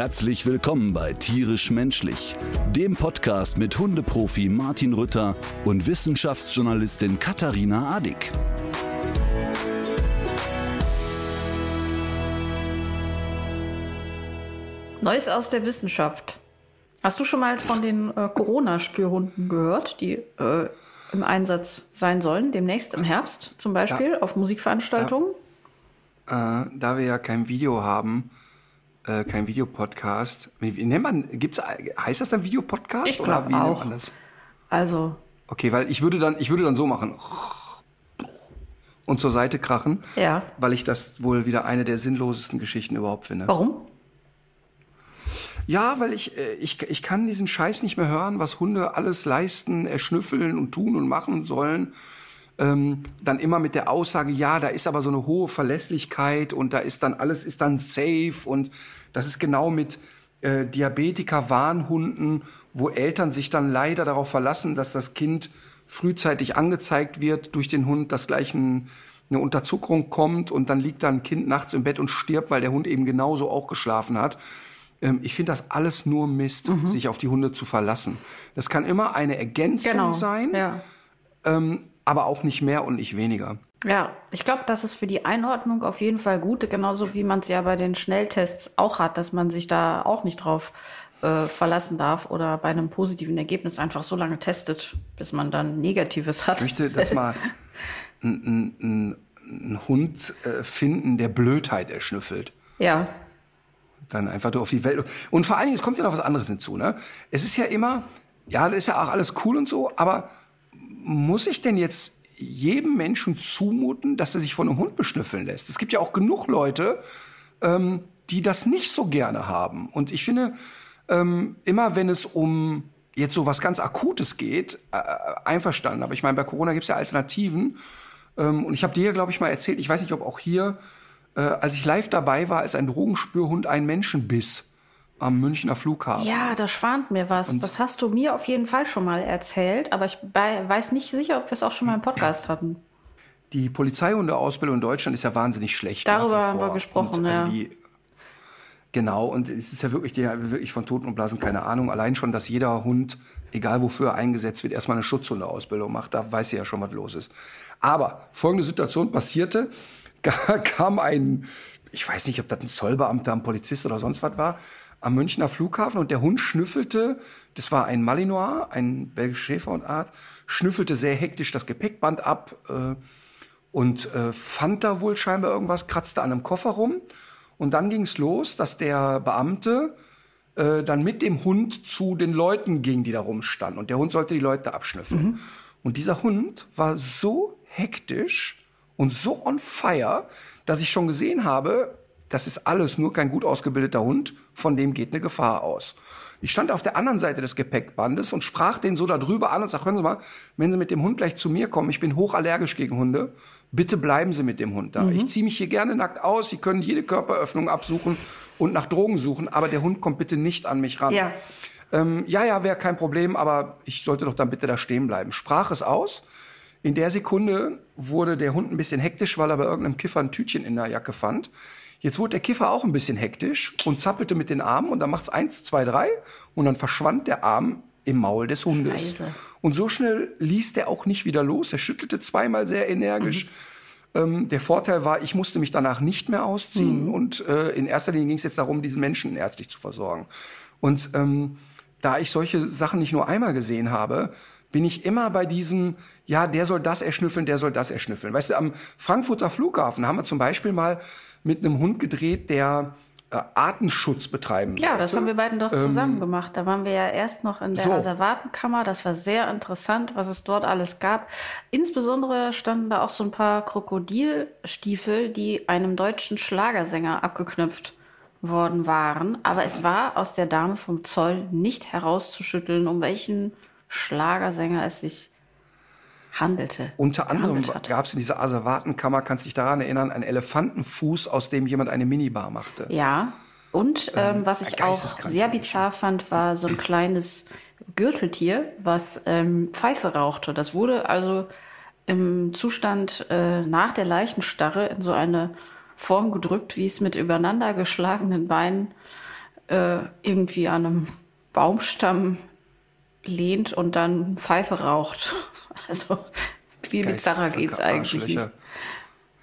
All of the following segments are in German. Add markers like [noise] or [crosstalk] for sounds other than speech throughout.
Herzlich willkommen bei Tierisch Menschlich, dem Podcast mit Hundeprofi Martin Rütter und Wissenschaftsjournalistin Katharina Adick. Neues aus der Wissenschaft. Hast du schon mal von den äh, Corona-Spürhunden gehört, die äh, im Einsatz sein sollen, demnächst im Herbst zum Beispiel, auf Musikveranstaltungen? Äh, da wir ja kein Video haben, äh, kein Videopodcast, wie, nennt man, gibt's, heißt das dann Videopodcast? Ich oder wie auch. nennt man das? Also, Okay, weil ich würde dann, ich würde dann so machen und zur Seite krachen, ja. weil ich das wohl wieder eine der sinnlosesten Geschichten überhaupt finde. Warum? Ja, weil ich, äh, ich, ich kann diesen Scheiß nicht mehr hören, was Hunde alles leisten, erschnüffeln und tun und machen sollen. Ähm, dann immer mit der Aussage, ja, da ist aber so eine hohe Verlässlichkeit und da ist dann alles ist dann safe und das ist genau mit äh, Diabetiker-Warnhunden, wo Eltern sich dann leider darauf verlassen, dass das Kind frühzeitig angezeigt wird durch den Hund, dass gleich ein, eine Unterzuckerung kommt und dann liegt da ein Kind nachts im Bett und stirbt, weil der Hund eben genauso auch geschlafen hat. Ähm, ich finde das alles nur Mist, sich auf die Hunde zu verlassen. Das kann immer eine Ergänzung Genau. sein, Ja. ähm, aber auch nicht mehr und nicht weniger. Ja, ich glaube, das ist für die Einordnung auf jeden Fall gut, genauso wie man es ja bei den Schnelltests auch hat, dass man sich da auch nicht drauf äh, verlassen darf oder bei einem positiven Ergebnis einfach so lange testet, bis man dann Negatives hat. Ich möchte, dass mal ein, ein, ein, Hund äh, finden, der Blödheit erschnüffelt. Ja, Dann einfach auf die Welt. Und vor allen Dingen, es kommt ja noch was anderes hinzu. Ne? Es ist ja immer, ja, das ist ja auch alles cool und so, aber muss ich denn jetzt jedem Menschen zumuten, dass er sich von einem Hund beschnüffeln lässt? Es gibt ja auch genug Leute, ähm, die das nicht so gerne haben. Und ich finde, ähm, immer wenn es um jetzt so was ganz Akutes geht, äh, einverstanden. Aber ich meine, bei Corona gibt es ja Alternativen. Ähm, und ich habe dir, ja, glaube ich, mal erzählt, ich weiß nicht, ob auch hier, äh, als ich live dabei war, als ein Drogenspürhund einen Menschen biss am Münchner Flughafen. ja, da schwant mir was. das hast du mir auf jeden Fall schon mal erzählt, aber ich weiß nicht sicher, ob wir es auch schon mal im Podcast hatten. Die Polizeihundeausbildung in Deutschland ist ja wahnsinnig schlecht. Darüber haben wir gesprochen, und, ja. Die, genau, und es ist ja wirklich, die, wirklich von Toten und Blasen keine Ahnung. Allein schon, dass jeder Hund, egal wofür er eingesetzt wird, erstmal eine Schutzhundeausbildung macht. Da weiß sie ja schon, was los ist. Aber folgende Situation passierte. [laughs] Da kam ein, ich weiß nicht, ob das ein Zollbeamter, ein Polizist oder sonst was war, am Münchner Flughafen und der Hund schnüffelte, das war ein Malinois, ein belgischer Schäferhundart, schnüffelte sehr hektisch das Gepäckband ab, äh, und äh, fand da wohl scheinbar irgendwas, kratzte an einem Koffer rum. Und dann ging's los, dass der Beamte äh, dann mit dem Hund zu den Leuten ging, die da rumstanden. Und der Hund sollte die Leute abschnüffeln. Und dieser Hund war so hektisch und so on fire, dass ich schon gesehen habe, das ist alles nur kein gut ausgebildeter Hund, von dem geht eine Gefahr aus. Ich stand auf der anderen Seite des Gepäckbandes und sprach den so da drüber an und sagte, hören Sie mal, wenn Sie mit dem Hund gleich zu mir kommen, ich bin hochallergisch gegen Hunde, bitte bleiben Sie mit dem Hund da. Ich ziehe mich hier gerne nackt aus, Sie können jede Körperöffnung absuchen und nach Drogen suchen, aber der Hund kommt bitte nicht an mich ran. Ja. Ähm, ja, ja, wäre kein Problem, aber ich sollte doch dann bitte da stehen bleiben. Sprach es aus. In der Sekunde wurde der Hund ein bisschen hektisch, weil er bei irgendeinem Kiffer ein Tütchen in der Jacke fand. Jetzt wurde der Kiffer auch ein bisschen hektisch und zappelte mit den Armen und dann macht's eins, zwei, drei und dann verschwand der Arm im Maul des Hundes. Scheiße. Und so schnell ließ der auch nicht wieder los. Er schüttelte zweimal sehr energisch. Ähm, der Vorteil war, ich musste mich danach nicht mehr ausziehen und äh, in erster Linie ging es jetzt darum, diesen Menschen ärztlich zu versorgen. Und ähm, da ich solche Sachen nicht nur einmal gesehen habe, bin ich immer bei diesem, ja, der soll das erschnüffeln, der soll das erschnüffeln. Weißt du, am Frankfurter Flughafen haben wir zum Beispiel mal mit einem Hund gedreht, der äh, Artenschutz betreiben Ja, das haben wir beiden doch zusammen gemacht. Da waren wir ja erst noch in der so. Reservatenkammer. Das war sehr interessant, was es dort alles gab. Insbesondere standen da auch so ein paar Krokodilstiefel, die einem deutschen Schlagersänger abgeknüpft worden waren. Aber es war aus der Dame vom Zoll nicht herauszuschütteln, um welchen Schlagersänger es sich handelte. Unter anderem gab es in dieser Asservatenkammer, kannst du dich daran erinnern, einen Elefantenfuß, aus dem jemand eine Minibar machte. Ja. Und ähm, was ich auch sehr bizarr fand, war so ein kleines Gürteltier, was ähm, Pfeife rauchte. Das wurde also im Zustand äh, nach der Leichenstarre in so eine Form gedrückt, wie es mit übereinander geschlagenen Beinen äh, irgendwie an einem Baumstamm lehnt und dann Pfeife raucht. [laughs] Also viel bizarrer geht's eigentlich nicht. Arschlöcher.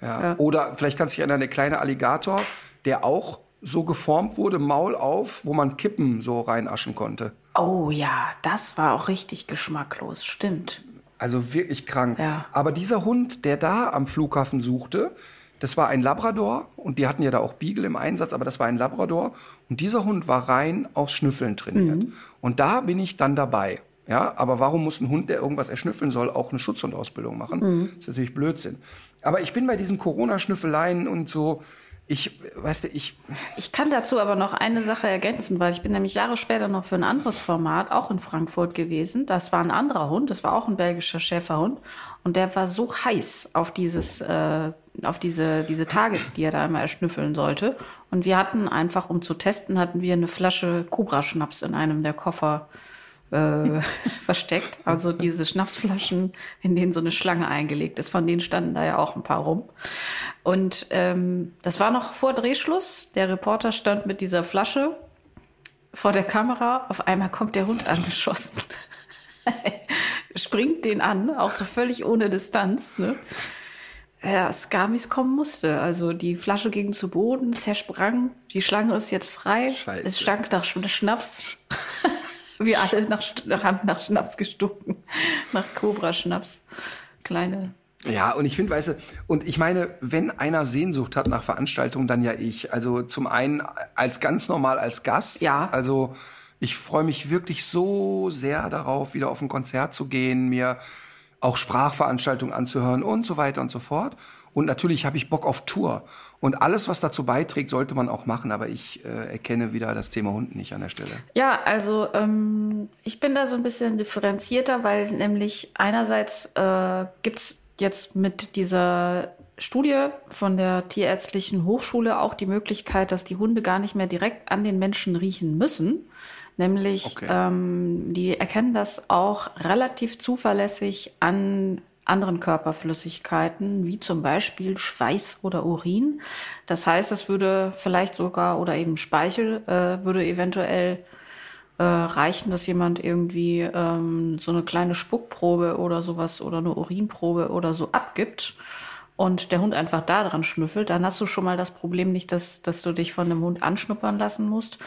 Ja. Oder vielleicht kannst du dich erinnern, der kleine Alligator, der auch so geformt wurde, Maul auf, wo man Kippen so reinaschen konnte. Oh ja, das war auch richtig geschmacklos, stimmt. Also wirklich krank. Ja. Aber dieser Hund, der da am Flughafen suchte, das war ein Labrador und die hatten ja da auch Beagle im Einsatz, aber das war ein Labrador und dieser Hund war rein aufs Schnüffeln trainiert. Und da bin ich dann dabei. Ja, aber warum muss ein Hund, der irgendwas erschnüffeln soll, auch eine Schutzhundausbildung machen? Das ist natürlich Blödsinn. Aber ich bin bei diesen Corona-Schnüffeleien und so, ich, weißt du, ich, Ich kann dazu aber noch eine Sache ergänzen, weil ich bin nämlich Jahre später noch für ein anderes Format auch in Frankfurt gewesen. Das war ein anderer Hund, das war auch ein belgischer Schäferhund und der war so heiß auf dieses, äh, auf diese diese Targets, die er da immer erschnüffeln sollte. Und wir hatten einfach, um zu testen, hatten wir eine Flasche Cobra-Schnaps in einem der Koffer äh, [laughs] versteckt. Also diese Schnapsflaschen, in denen so eine Schlange eingelegt ist. Von denen standen da ja auch ein paar rum. Und ähm, das war noch vor Drehschluss. Der Reporter stand mit dieser Flasche vor der Kamera. Auf einmal kommt der Hund angeschossen. [laughs] Springt den an, auch so völlig ohne Distanz. Ne? Ja, es kam, wie es kommen musste. Also die Flasche ging zu Boden, zersprang. Die Schlange ist jetzt frei. Scheiße. Es stank nach Sch- Schnaps. [laughs] Wir alle nach, haben nach Schnaps gestunken. Nach Cobra-Schnaps. Kleine. Ja, und ich finde, weißt du, und ich meine, wenn einer Sehnsucht hat nach Veranstaltungen, dann ja ich. Also zum einen als ganz normal als Gast. Ja. Also ich freue mich wirklich so sehr darauf, wieder auf ein Konzert zu gehen, mir auch Sprachveranstaltungen anzuhören und so weiter und so fort. Und natürlich habe ich Bock auf Tour. Und alles, was dazu beiträgt, sollte man auch machen. Aber ich äh, erkenne wieder das Thema Hund nicht an der Stelle. Ja, also ähm, ich bin da so ein bisschen differenzierter, weil nämlich einerseits äh, gibt's jetzt mit dieser Studie von der Tierärztlichen Hochschule auch die Möglichkeit, dass die Hunde gar nicht mehr direkt an den Menschen riechen müssen. Nämlich, Okay. ähm, die erkennen das auch relativ zuverlässig an anderen Körperflüssigkeiten, wie zum Beispiel Schweiß oder Urin. Das heißt, es würde vielleicht sogar, oder eben Speichel, äh, würde eventuell äh, reichen, dass jemand irgendwie ähm, so eine kleine Spuckprobe oder sowas oder eine Urinprobe oder so abgibt und der Hund einfach da dran schnüffelt, dann hast du schon mal das Problem nicht, dass, dass du dich von einem Hund anschnuppern lassen musst.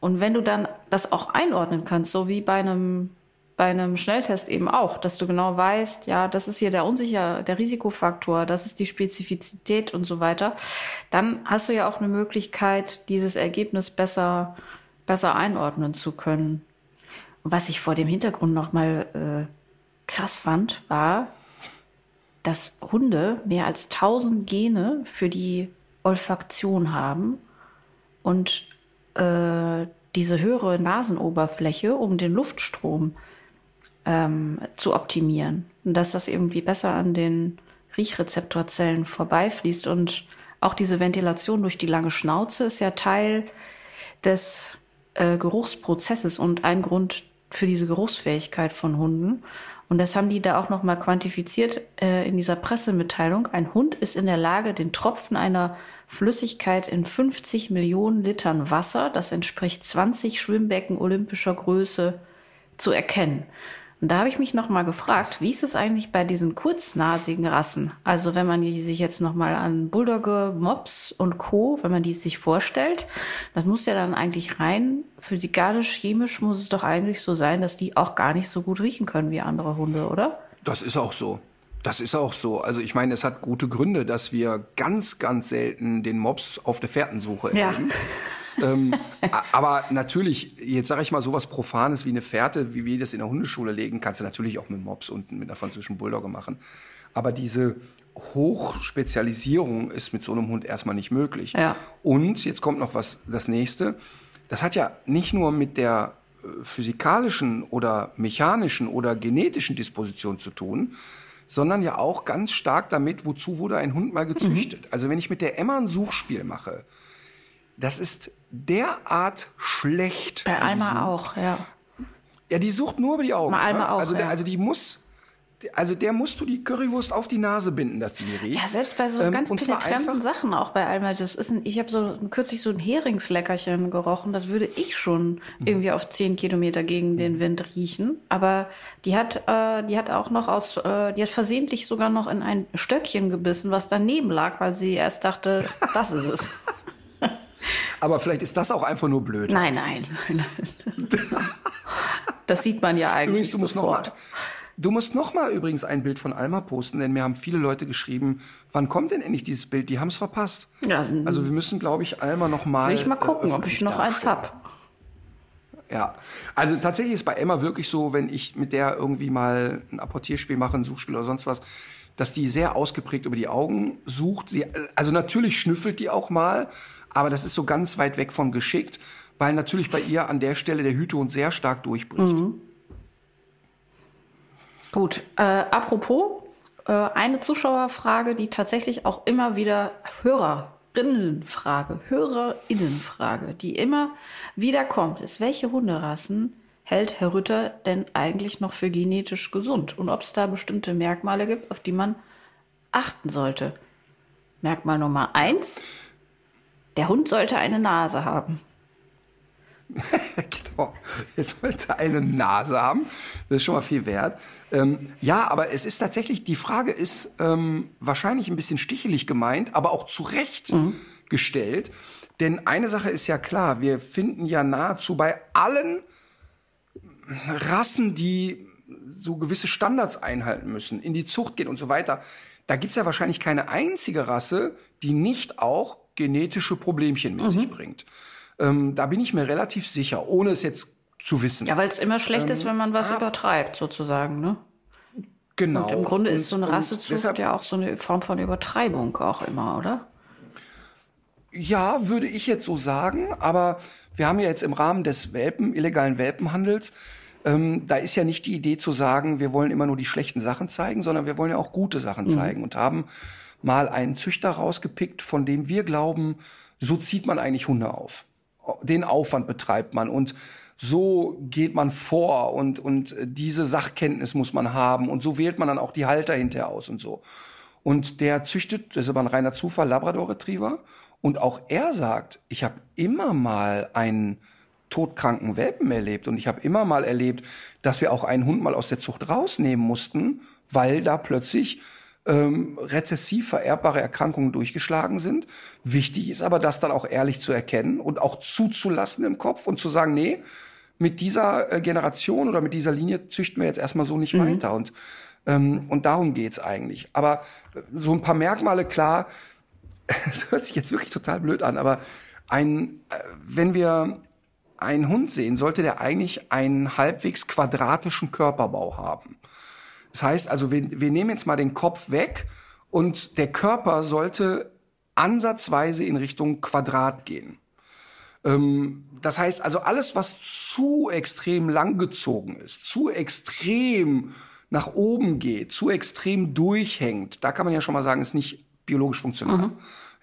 Und wenn du dann das auch einordnen kannst, so wie bei einem bei einem Schnelltest eben auch, dass du genau weißt, ja, das ist hier der unsicher, der Risikofaktor, das ist die Spezifizität und so weiter, dann hast du ja auch eine Möglichkeit, dieses Ergebnis besser, besser einordnen zu können. Und was ich vor dem Hintergrund nochmal äh, krass fand, war, dass Hunde mehr als 1000 Gene für die Olfaktion haben und äh, diese höhere Nasenoberfläche, um den Luftstrom ähm, zu optimieren. Und dass das irgendwie besser an den Riechrezeptorzellen vorbeifließt. Und auch diese Ventilation durch die lange Schnauze ist ja Teil des äh, Geruchsprozesses und ein Grund für diese Geruchsfähigkeit von Hunden. Und das haben die da auch nochmal quantifiziert äh, in dieser Pressemitteilung. Ein Hund ist in der Lage, den Tropfen einer Flüssigkeit in 50 Millionen Litern Wasser, das entspricht 20 Schwimmbecken olympischer Größe, zu erkennen. Und da habe ich mich nochmal gefragt, wie ist es eigentlich bei diesen kurznasigen Rassen? Also wenn man die sich jetzt nochmal an Bulldogge, Mops und Co., wenn man die sich vorstellt, das muss ja dann eigentlich rein physikalisch, chemisch muss es doch eigentlich so sein, dass die auch gar nicht so gut riechen können wie andere Hunde, oder? Das ist auch so. Das ist auch so. Also ich meine, es hat gute Gründe, dass wir ganz, ganz selten den Mops auf der Fährtensuche Ja. [laughs] ähm, aber natürlich, jetzt sage ich mal sowas Profanes wie eine Fährte, wie wir das in der Hundeschule legen, kannst du natürlich auch mit Mops und mit einer französischen Bulldogge machen. Aber diese Hochspezialisierung ist mit so einem Hund erstmal nicht möglich. Ja. Und jetzt kommt noch was, das nächste. Das hat ja nicht nur mit der äh, physikalischen oder mechanischen oder genetischen Disposition zu tun, sondern ja auch ganz stark damit, wozu wurde ein Hund mal gezüchtet. Mhm. Also wenn ich mit der Emma ein Suchspiel mache, das ist derart schlecht. Bei Alma auch, ja. Ja, die sucht nur über die Augen. Bei Alma ne? auch, also, der, ja. also die muss, also der musst du die Currywurst auf die Nase binden, dass die riecht. Ja, selbst bei so Ähm, ganz penetranten Sachen, auch bei Alma, das ist ein, ich habe so kürzlich so ein Heringsleckerchen gerochen, das würde ich schon Mhm. irgendwie auf zehn Kilometer gegen den Wind riechen. Aber die hat, äh, die hat auch noch aus, äh, die hat versehentlich sogar noch in ein Stöckchen gebissen, was daneben lag, weil sie erst dachte, das ist es. [laughs] Aber vielleicht ist das auch einfach nur blöd. Nein, nein, nein. Das sieht man ja eigentlich Übrigens, du musst noch sofort. mal, du musst noch mal übrigens ein Bild von Alma posten, denn mir haben viele Leute geschrieben, wann kommt denn endlich dieses Bild? Die haben es verpasst. Ja, Also wir müssen, glaube ich, Alma noch mal. Will ich mal äh, gucken, ob ich noch eins darstellen. hab. Ja, also tatsächlich ist bei Emma wirklich so, wenn ich mit der irgendwie mal ein Apportierspiel mache, ein Suchspiel oder sonst was, dass die sehr ausgeprägt über die Augen sucht. Sie, also natürlich schnüffelt die auch mal, aber das ist so ganz weit weg von geschickt, weil natürlich bei ihr an der Stelle der Hütehund sehr stark durchbricht. Gut, äh, apropos, äh, eine Zuschauerfrage, die tatsächlich auch immer wieder Hörerinnenfrage, Hörerinnenfrage, die immer wieder kommt, ist, welche Hunderassen hält Herr Rütter denn eigentlich noch für genetisch gesund? Und ob es da bestimmte Merkmale gibt, auf die man achten sollte. Merkmal Nummer eins, der Hund sollte eine Nase haben. [laughs] Genau. Er sollte eine Nase haben. Das ist schon mal viel wert. Ähm, ja, aber es ist tatsächlich, die Frage ist ähm, wahrscheinlich ein bisschen stichelig gemeint, aber auch zu Recht gestellt. Denn eine Sache ist ja klar, wir finden ja nahezu bei allen Rassen, die so gewisse Standards einhalten müssen, in die Zucht gehen und so weiter, da gibt's ja wahrscheinlich keine einzige Rasse, die nicht auch genetische Problemchen mit sich bringt. Ähm, da bin ich mir relativ sicher, ohne es jetzt zu wissen. Ja, weil es immer schlecht ist, wenn man was übertreibt, sozusagen, ne? genau. Und im Grunde ist so Und- eine und Rassezucht ja auch so eine Form von Übertreibung auch immer, oder? Ja, würde ich jetzt so sagen. Aber wir haben ja jetzt im Rahmen des Welpen, illegalen Welpenhandels, ähm, da ist ja nicht die Idee zu sagen, wir wollen immer nur die schlechten Sachen zeigen, sondern wir wollen ja auch gute Sachen zeigen und haben mal einen Züchter rausgepickt, von dem wir glauben, so zieht man eigentlich Hunde auf. Den Aufwand betreibt man und so geht man vor und, und diese Sachkenntnis muss man haben und so wählt man dann auch die Halter hinterher aus und so. Und der züchtet, das ist aber ein reiner Zufall, Labrador Retriever. Und auch er sagt, ich habe immer mal einen todkranken Welpen erlebt und ich habe immer mal erlebt, dass wir auch einen Hund mal aus der Zucht rausnehmen mussten, weil da plötzlich ähm, rezessiv vererbbare Erkrankungen durchgeschlagen sind. Wichtig ist aber, das dann auch ehrlich zu erkennen und auch zuzulassen im Kopf und zu sagen, nee, mit dieser äh, Generation oder mit dieser Linie züchten wir jetzt erstmal so nicht weiter. Und, ähm, und darum geht's eigentlich. Aber äh, so ein paar Merkmale, klar, [laughs] es hört sich jetzt wirklich total blöd an, aber ein, äh, wenn wir einen Hund sehen, sollte der eigentlich einen halbwegs quadratischen Körperbau haben. Das heißt also, wir, wir nehmen jetzt mal den Kopf weg und der Körper sollte ansatzweise in Richtung Quadrat gehen. Ähm, das heißt also, alles, was zu extrem langgezogen ist, zu extrem nach oben geht, zu extrem durchhängt, da kann man ja schon mal sagen, ist nicht biologisch funktional.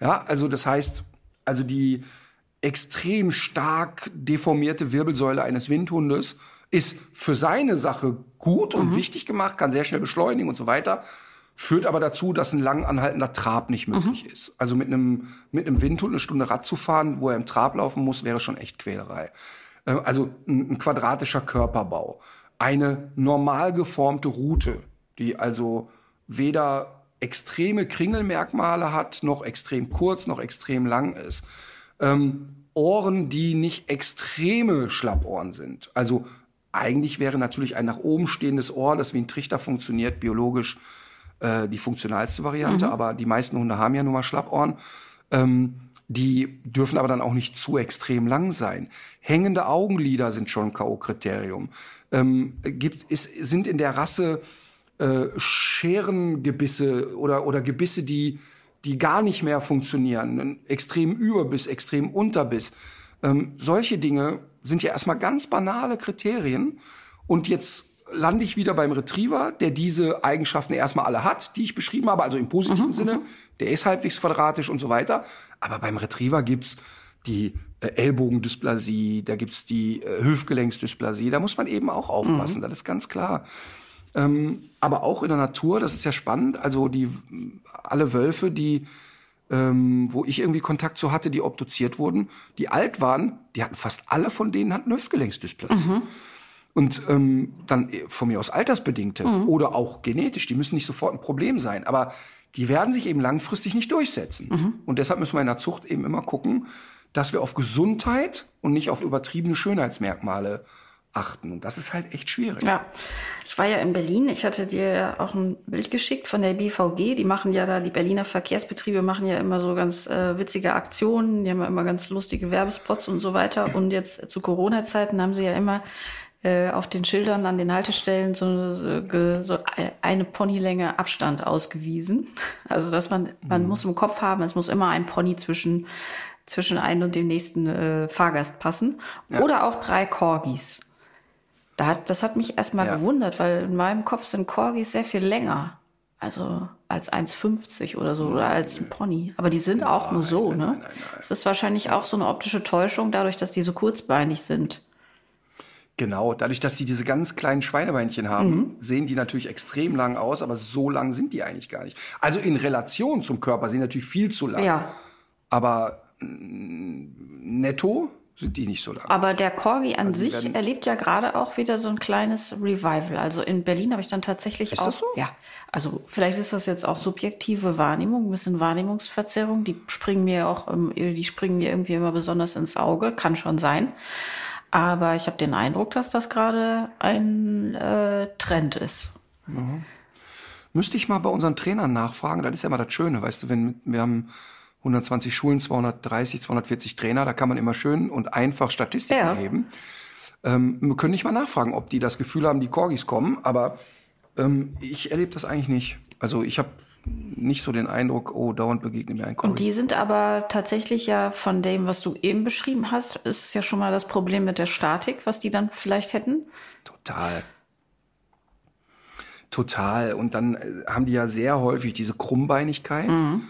Ja, also das heißt, also die extrem stark deformierte Wirbelsäule eines Windhundes ist für seine Sache gut und wichtig gemacht, kann sehr schnell beschleunigen und so weiter, führt aber dazu, dass ein lang anhaltender Trab nicht möglich ist. Also mit einem, mit einem Windhund eine Stunde Rad zu fahren, wo er im Trab laufen muss, wäre schon echt Quälerei. Äh, Also ein, ein quadratischer Körperbau, eine normal geformte Route, die also weder extreme Kringelmerkmale hat, noch extrem kurz, noch extrem lang ist. Ähm, Ohren, die nicht extreme Schlappohren sind. Also eigentlich wäre natürlich ein nach oben stehendes Ohr, das wie ein Trichter funktioniert, biologisch äh, die funktionalste Variante. Aber die meisten Hunde haben ja nun mal Schlappohren. Ähm, die dürfen aber dann auch nicht zu extrem lang sein. Hängende Augenlider sind schon ein K.O.-Kriterium. Ähm, gibt, ist, sind in der Rasse äh, Scherengebisse oder, oder Gebisse, die, die gar nicht mehr funktionieren. Ein extrem Überbiss, extrem Unterbiss. Ähm, solche Dinge sind ja erstmal ganz banale Kriterien. Und jetzt lande ich wieder beim Retriever, der diese Eigenschaften erstmal alle hat, die ich beschrieben habe, also im positiven mhm. Sinne. Der ist halbwegs quadratisch und so weiter. Aber beim Retriever gibt's die äh, Ellbogendysplasie, da gibt's die äh, Hüftgelenksdysplasie. Da muss man eben auch aufpassen, mhm. das ist ganz klar. Ähm, aber auch in der Natur, das ist ja spannend. Also die alle Wölfe, die ähm, wo ich irgendwie Kontakt zu hatte, die obduziert wurden, die alt waren, die hatten fast alle von denen hatten Hüftgelenksdysplasie. Mhm. Und ähm, dann von mir aus altersbedingte mhm. oder auch genetisch, die müssen nicht sofort ein Problem sein, aber die werden sich eben langfristig nicht durchsetzen. Mhm. Und deshalb müssen wir in der Zucht eben immer gucken, dass wir auf Gesundheit und nicht auf übertriebene Schönheitsmerkmale achten. Und das ist halt echt schwierig. Ja, ich war ja in Berlin. Ich hatte dir auch ein Bild geschickt von der BVG. Die machen ja da, die Berliner Verkehrsbetriebe machen ja immer so ganz äh, witzige Aktionen. Die haben ja immer ganz lustige Werbespots und so weiter. Und jetzt zu Corona-Zeiten haben sie ja immer äh, auf den Schildern an den Haltestellen so, so, so eine Ponylänge Abstand ausgewiesen. Also dass man, man mhm. muss im Kopf haben, es muss immer ein Pony zwischen zwischen einem und dem nächsten äh, Fahrgast passen. Ja. Oder auch drei Corgis. Da hat, das hat mich erstmal ja. gewundert, weil in meinem Kopf sind Corgis sehr viel länger. Also als 1,50 oder so oder als ein Pony. Aber die sind nein, auch nur so, nein, ne? Nein, es ist wahrscheinlich auch so eine optische Täuschung, dadurch, dass die so kurzbeinig sind. Genau, dadurch, dass sie diese ganz kleinen Schweinebeinchen haben, mhm. sehen die natürlich extrem lang aus, aber so lang sind die eigentlich gar nicht. Also in Relation zum Körper sind die natürlich viel zu lang. Ja. Aber mm, netto sind die nicht so lang. Aber der Corgi an also sich erlebt ja gerade auch wieder so ein kleines Revival. Also in Berlin habe ich dann tatsächlich ist auch. Das so? Ja. Also vielleicht ist das jetzt auch subjektive Wahrnehmung, ein bisschen Wahrnehmungsverzerrung. Die springen mir auch, die springen mir irgendwie immer besonders ins Auge. Kann schon sein. Aber ich habe den Eindruck, dass das gerade ein äh, Trend ist. Mhm. Müsste ich mal bei unseren Trainern nachfragen. Das ist ja immer das Schöne, weißt du, wenn wir haben 120 Schulen, 230, 240 Trainer, da kann man immer schön und einfach Statistiken ja. erheben. Ähm, wir können nicht mal nachfragen, ob die das Gefühl haben, die Corgis kommen, aber ähm, ich erlebe das eigentlich nicht. Also ich habe nicht so den Eindruck, oh, dauernd begegnet mir ein Corgi. Und die sind aber tatsächlich ja von dem, was du eben beschrieben hast, ist es ja schon mal das Problem mit der Statik, was die dann vielleicht hätten. Total. Total. Und dann äh, haben die ja sehr häufig diese Krummbeinigkeit. Mhm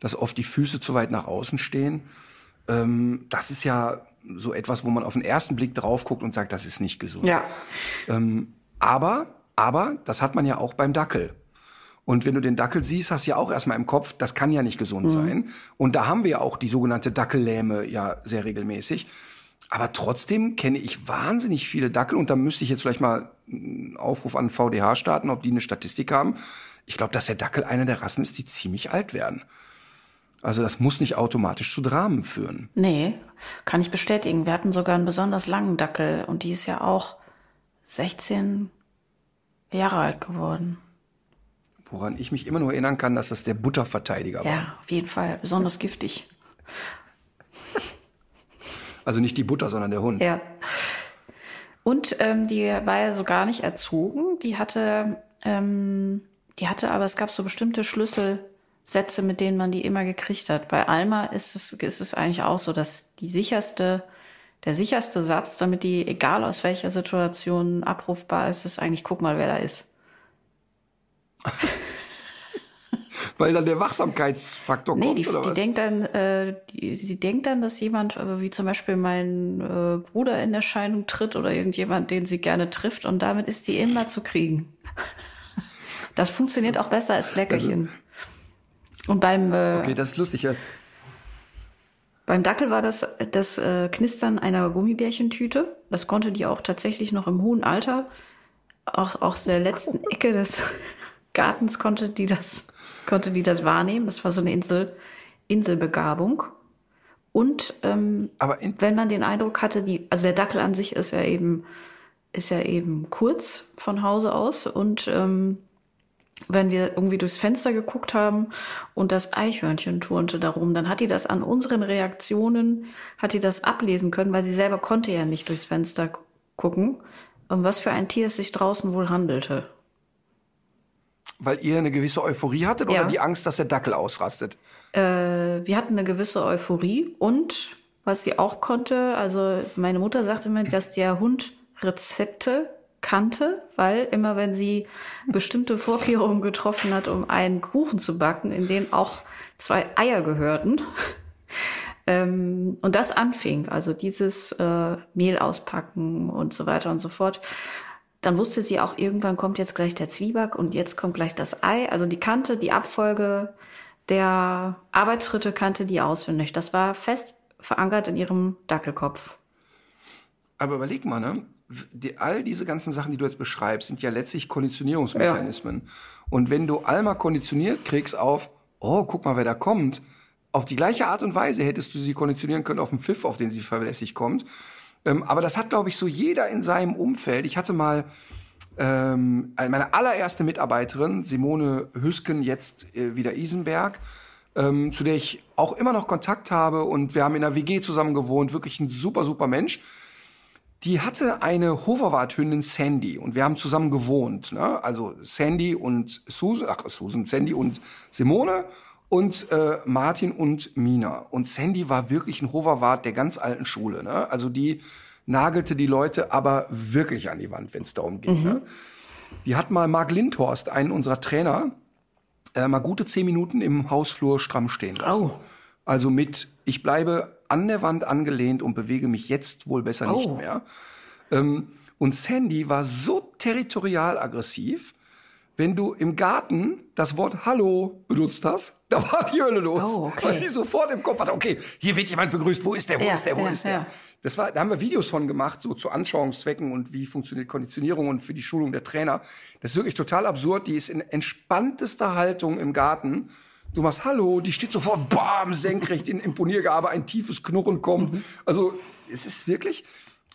dass oft die Füße zu weit nach außen stehen. Ähm, das ist ja so etwas, wo man auf den ersten Blick drauf guckt und sagt, das ist nicht gesund. Ja. Ähm, aber, aber, das hat man ja auch beim Dackel. Und wenn du den Dackel siehst, hast du ja auch erstmal im Kopf, das kann ja nicht gesund mhm. sein. Und da haben wir ja auch die sogenannte Dackellähme ja sehr regelmäßig. Aber trotzdem kenne ich wahnsinnig viele Dackel und da müsste ich jetzt vielleicht mal einen Aufruf an VDH starten, ob die eine Statistik haben. Ich glaube, dass der Dackel eine der Rassen ist, die ziemlich alt werden. Also das muss nicht automatisch zu Dramen führen. Nee, kann ich bestätigen. Wir hatten sogar einen besonders langen Dackel und die ist ja auch 16 Jahre alt geworden. Woran ich mich immer nur erinnern kann, dass das der Butterverteidiger war. Ja, auf jeden Fall. Besonders giftig. Also nicht die Butter, sondern der Hund. Ja. Und ähm, die war ja so gar nicht erzogen. Die hatte, ähm, die hatte, aber es gab so bestimmte Schlüssel, Sätze, mit denen man die immer gekriegt hat. Bei Alma ist es, ist es eigentlich auch so, dass die sicherste, der sicherste Satz, damit die, egal aus welcher Situation abrufbar ist, ist eigentlich, guck mal, wer da ist. [laughs] Weil dann der Wachsamkeitsfaktor nee, kommt, die, oder die was? denkt dann, äh, die, sie denkt dann, dass jemand, äh, wie zum Beispiel mein äh, Bruder in Erscheinung tritt oder irgendjemand, den sie gerne trifft und damit ist die immer zu kriegen. [laughs] Das funktioniert auch besser als Leckerchen. Und beim äh, Okay, das ist lustig. Ja. Beim Dackel war das das äh, Knistern einer Gummibärchentüte. Das konnte die auch tatsächlich noch im hohen Alter, auch aus der letzten [laughs] Ecke des Gartens konnte die das, konnte die das wahrnehmen. Das war so eine Insel, Inselbegabung. Und ähm, Aber wenn man den Eindruck hatte, die, also der Dackel an sich ist ja eben, ist ja eben kurz von Hause aus und ähm, wenn wir irgendwie durchs Fenster geguckt haben und das Eichhörnchen turnte darum, dann hat die das an unseren Reaktionen, hat die das ablesen können, weil sie selber konnte ja nicht durchs Fenster gucken, um was für ein Tier es sich draußen wohl handelte. Weil ihr eine gewisse Euphorie hattet ja. oder die Angst, dass der Dackel ausrastet? Äh, wir hatten eine gewisse Euphorie und was sie auch konnte, also meine Mutter sagte mir, dass der Hund Rezepte kannte, weil immer wenn sie bestimmte Vorkehrungen getroffen hat, um einen Kuchen zu backen, in dem auch zwei Eier gehörten, ähm, und das anfing, also dieses äh, Mehl auspacken und so weiter und so fort, dann wusste sie auch, irgendwann kommt jetzt gleich der Zwieback und jetzt kommt gleich das Ei. Also die kannte die Abfolge der Arbeitsschritte, kannte die auswendig. Das war fest verankert in ihrem Dackelkopf. Aber überleg mal, ne? Die, all diese ganzen Sachen, die du jetzt beschreibst, sind ja letztlich Konditionierungsmechanismen. Ja. Und wenn du einmal konditioniert kriegst auf, oh, guck mal, wer da kommt, auf die gleiche Art und Weise hättest du sie konditionieren können auf den Pfiff, auf den sie verlässlich kommt. Ähm, aber das hat, glaube ich, so jeder in seinem Umfeld. Ich hatte mal ähm, meine allererste Mitarbeiterin, Simone Hüsken, jetzt äh, wieder Isenberg, ähm, zu der ich auch immer noch Kontakt habe und wir haben in der WG zusammen gewohnt, wirklich ein super, super Mensch. Die hatte eine Hoverwart-Hündin Sandy und wir haben zusammen gewohnt. Ne? Also Sandy und Susan, ach Susan, Sandy und Simone und äh, Martin und Mina. Und Sandy war wirklich ein Hoverwart der ganz alten Schule. Ne? Also die nagelte die Leute aber wirklich an die Wand, wenn es darum ging. Mhm. Ne? Die hat mal Mark Lindhorst, einen unserer Trainer, äh, mal gute zehn Minuten im Hausflur stramm stehen lassen. Oh. Also mit, ich bleibe an der Wand angelehnt und bewege mich jetzt wohl besser oh. nicht mehr. Ähm, und Sandy war so territorial aggressiv, wenn du im Garten das Wort Hallo benutzt hast, da war die Hölle los. Oh, okay. Weil die sofort im Kopf hatte, okay, hier wird jemand begrüßt, wo ist der, wo ja, ist der, wo ja, ist der? Ja. Das war, da haben wir Videos von gemacht, so zu Anschauungszwecken und wie funktioniert Konditionierung und für die Schulung der Trainer. Das ist wirklich total absurd. Die ist in entspanntester Haltung im Garten Du machst Hallo, die steht sofort, bam, senkrecht in Imponiergabe, ein tiefes Knurren kommt. Mhm. Also es ist wirklich,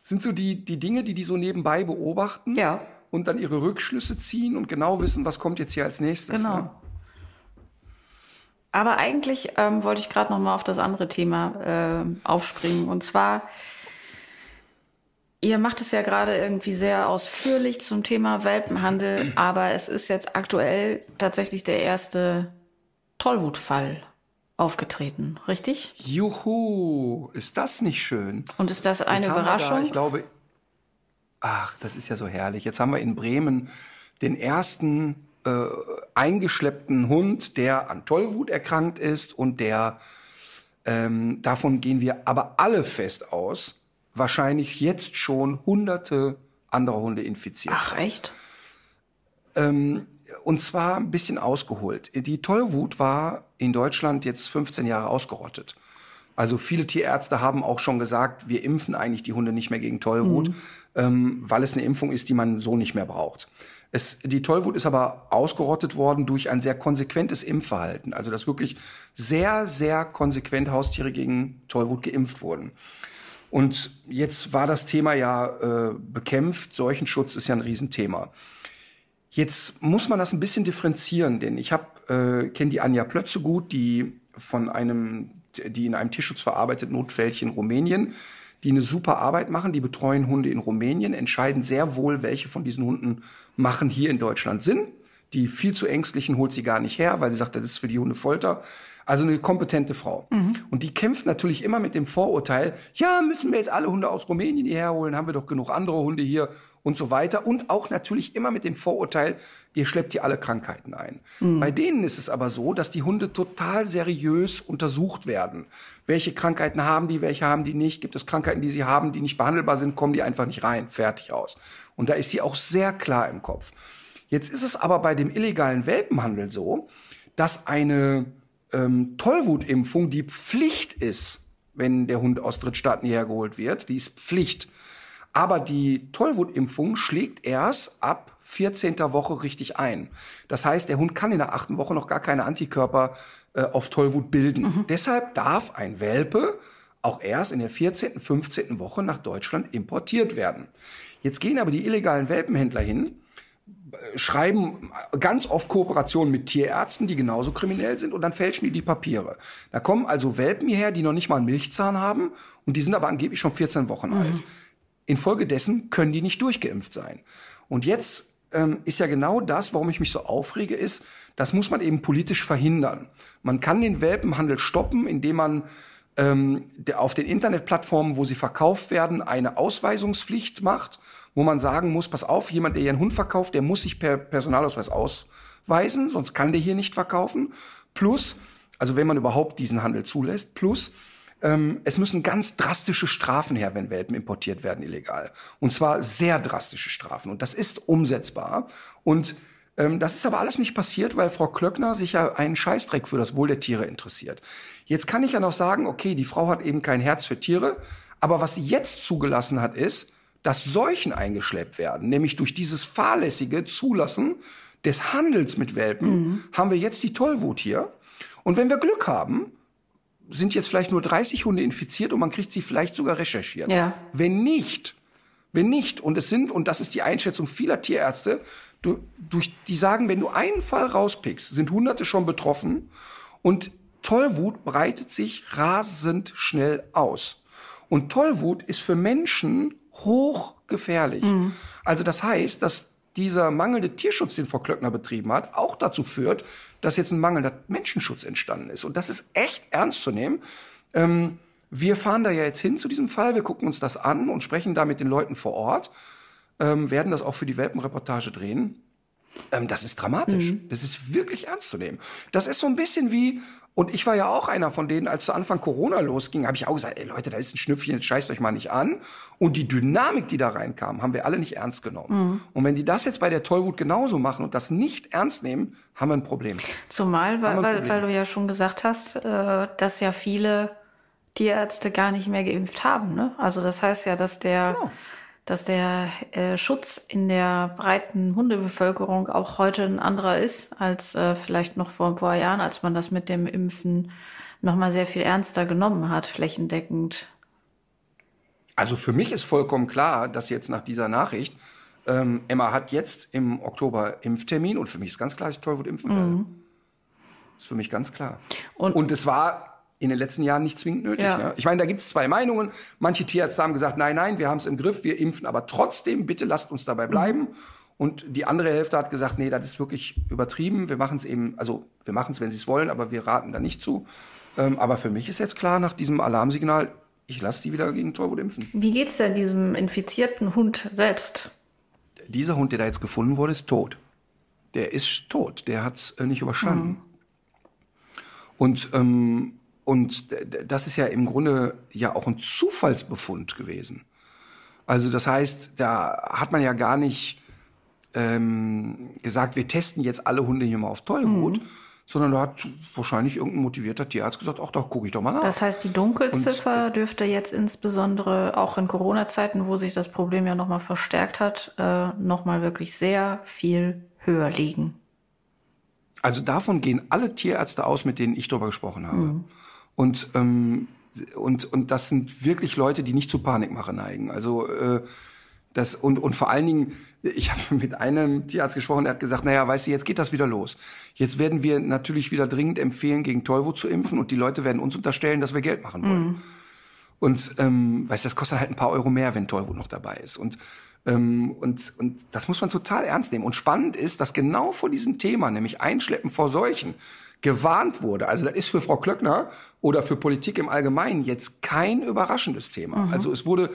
sind so die, die Dinge, die die so nebenbei beobachten ja. und dann ihre Rückschlüsse ziehen und genau wissen, was kommt jetzt hier als nächstes. Genau. Ne? Aber eigentlich ähm, wollte ich gerade noch mal auf das andere Thema äh, aufspringen. Und zwar, ihr macht es ja gerade irgendwie sehr ausführlich zum Thema Welpenhandel, aber es ist jetzt aktuell tatsächlich der erste Tollwutfall aufgetreten, richtig? Juhu, ist das nicht schön? Und ist das eine Überraschung? Da, ich glaube, ach, das ist ja so herrlich. Jetzt haben wir in Bremen den ersten äh, eingeschleppten Hund, der an Tollwut erkrankt ist und der, ähm, davon gehen wir aber alle fest aus, wahrscheinlich jetzt schon hunderte andere Hunde infiziert. Ach, echt? Ähm, und zwar ein bisschen ausgeholt. Die Tollwut war in Deutschland jetzt 15 Jahre ausgerottet. Also viele Tierärzte haben auch schon gesagt, wir impfen eigentlich die Hunde nicht mehr gegen Tollwut, mhm. ähm, weil es eine Impfung ist, die man so nicht mehr braucht. Es, die Tollwut ist aber ausgerottet worden durch ein sehr konsequentes Impfverhalten. Also dass wirklich sehr, sehr konsequent Haustiere gegen Tollwut geimpft wurden. Und jetzt war das Thema ja äh, bekämpft. Seuchenschutz ist ja ein Riesenthema. Jetzt muss man das ein bisschen differenzieren, denn ich habe äh, kenne die Anja Plötze gut, die von einem, die in einem Tierschutz verarbeitet Notfältchen Rumänien, die eine super Arbeit machen, die betreuen Hunde in Rumänien, entscheiden sehr wohl, welche von diesen Hunden machen hier in Deutschland Sinn. Die viel zu ängstlichen holt sie gar nicht her, weil sie sagt, das ist für die Hunde Folter. Also eine kompetente Frau. Mhm. Und die kämpft natürlich immer mit dem Vorurteil, ja, müssen wir jetzt alle Hunde aus Rumänien hierher holen, haben wir doch genug andere Hunde hier und so weiter. Und auch natürlich immer mit dem Vorurteil, ihr schleppt hier alle Krankheiten ein. Mhm. Bei denen ist es aber so, dass die Hunde total seriös untersucht werden. Welche Krankheiten haben die, welche haben die nicht? Gibt es Krankheiten, die sie haben, die nicht behandelbar sind, kommen die einfach nicht rein, fertig aus. Und da ist sie auch sehr klar im Kopf. Jetzt ist es aber bei dem illegalen Welpenhandel so, dass eine ähm, Tollwutimpfung die Pflicht ist, wenn der Hund aus Drittstaaten hierher geholt wird. Die ist Pflicht. Aber die Tollwutimpfung schlägt erst ab 14. Woche richtig ein. Das heißt, der Hund kann in der achten Woche noch gar keine Antikörper äh, auf Tollwut bilden. Mhm. Deshalb darf ein Welpe auch erst in der 14., 15. Woche nach Deutschland importiert werden. Jetzt gehen aber die illegalen Welpenhändler hin schreiben ganz oft Kooperationen mit Tierärzten, die genauso kriminell sind, und dann fälschen die die Papiere. Da kommen also Welpen hierher, die noch nicht mal einen Milchzahn haben, und die sind aber angeblich schon 14 Wochen mhm. alt. Infolgedessen können die nicht durchgeimpft sein. Und jetzt ähm, ist ja genau das, warum ich mich so aufrege, ist, das muss man eben politisch verhindern. Man kann den Welpenhandel stoppen, indem man ähm, der auf den Internetplattformen, wo sie verkauft werden, eine Ausweisungspflicht macht, wo man sagen muss, pass auf, jemand, der hier einen Hund verkauft, der muss sich per Personalausweis ausweisen, sonst kann der hier nicht verkaufen. Plus, also wenn man überhaupt diesen Handel zulässt, plus ähm, es müssen ganz drastische Strafen her, wenn Welpen importiert werden illegal. Und zwar sehr drastische Strafen. Und das ist umsetzbar. Und das ist aber alles nicht passiert, weil Frau Klöckner sich ja einen Scheißdreck für das Wohl der Tiere interessiert. Jetzt kann ich ja noch sagen, okay, die Frau hat eben kein Herz für Tiere, aber was sie jetzt zugelassen hat, ist, dass Seuchen eingeschleppt werden, nämlich durch dieses fahrlässige Zulassen des Handels mit Welpen mhm. haben wir jetzt die Tollwut hier. Und wenn wir Glück haben, sind jetzt vielleicht nur 30 Hunde infiziert und man kriegt sie vielleicht sogar recherchiert. Ja. Wenn nicht, wenn nicht, und es sind, und das ist die Einschätzung vieler Tierärzte, du, durch, die sagen, wenn du einen Fall rauspickst, sind Hunderte schon betroffen und Tollwut breitet sich rasend schnell aus. Und Tollwut ist für Menschen hochgefährlich. Mhm. Also das heißt, dass dieser mangelnde Tierschutz, den Frau Klöckner betrieben hat, auch dazu führt, dass jetzt ein mangelnder Menschenschutz entstanden ist. Und das ist echt ernst zu nehmen. Ähm, wir fahren da ja jetzt hin zu diesem Fall, wir gucken uns das an und sprechen da mit den Leuten vor Ort, ähm, werden das auch für die Welpenreportage drehen. Ähm, das ist dramatisch. Mhm. Das ist wirklich ernst zu nehmen. Das ist so ein bisschen wie, und ich war ja auch einer von denen, als zu Anfang Corona losging, habe ich auch gesagt, ey Leute, da ist ein Schnüpfchen, jetzt scheißt euch mal nicht an. Und die Dynamik, die da reinkam, haben wir alle nicht ernst genommen. Mhm. Und wenn die das jetzt bei der Tollwut genauso machen und das nicht ernst nehmen, haben wir ein Problem. Zumal, weil, weil, weil du ja schon gesagt hast, äh, dass ja viele Tierärzte gar nicht mehr geimpft haben. Ne? Also das heißt ja, dass der genau dass der äh, Schutz in der breiten Hundebevölkerung auch heute ein anderer ist als äh, vielleicht noch vor ein paar Jahren, als man das mit dem Impfen noch mal sehr viel ernster genommen hat, flächendeckend. Also für mich ist vollkommen klar, dass jetzt nach dieser Nachricht ähm, Emma hat jetzt im Oktober Impftermin und für mich ist ganz klar, dass ich Tollwut impfen werde. Mhm. ist für mich ganz klar. Und, und es war in den letzten Jahren nicht zwingend nötig. Ja. Ne? Ich meine, da gibt es zwei Meinungen. Manche Tierärzte haben gesagt, nein, nein, wir haben es im Griff, wir impfen, aber trotzdem, bitte lasst uns dabei bleiben. Mhm. Und die andere Hälfte hat gesagt, nee, das ist wirklich übertrieben. Wir machen es eben, also wir machen es, wenn Sie es wollen, aber wir raten da nicht zu. Ähm, aber für mich ist jetzt klar, nach diesem Alarmsignal, ich lasse die wieder gegen Tollwut impfen. Wie geht's denn diesem infizierten Hund selbst? Dieser Hund, der da jetzt gefunden wurde, ist tot. Der ist tot. Der hat es äh, nicht überstanden. Mhm. Und ähm, und das ist ja im Grunde ja auch ein Zufallsbefund gewesen. Also das heißt, da hat man ja gar nicht ähm, gesagt, wir testen jetzt alle Hunde hier mal auf Tollwut, mhm. sondern da hat wahrscheinlich irgendein motivierter Tierarzt gesagt, ach, da gucke ich doch mal nach. Das heißt, die Dunkelziffer Und, dürfte jetzt insbesondere auch in Corona-Zeiten, wo sich das Problem ja nochmal verstärkt hat, äh, nochmal wirklich sehr viel höher liegen. Also davon gehen alle Tierärzte aus, mit denen ich darüber gesprochen habe. Mhm. Und, ähm, und, und das sind wirklich Leute, die nicht zu Panikmache neigen. Also äh, das, und, und vor allen Dingen, ich [laughs] habe mit einem Tierarzt gesprochen, der hat gesagt, naja, weißt du, jetzt geht das wieder los. Jetzt werden wir natürlich wieder dringend empfehlen, gegen Tollwut zu impfen und die Leute werden uns unterstellen, dass wir Geld machen wollen. Mhm. Und ähm, weißt du, das kostet halt ein paar Euro mehr, wenn Tollwut noch dabei ist. Und ähm, und, und das muss man total ernst nehmen. Und spannend ist, dass genau vor diesem Thema, nämlich Einschleppen vor Seuchen, gewarnt wurde. Also das ist für Frau Klöckner oder für Politik im Allgemeinen jetzt kein überraschendes Thema. Mhm. Also es wurde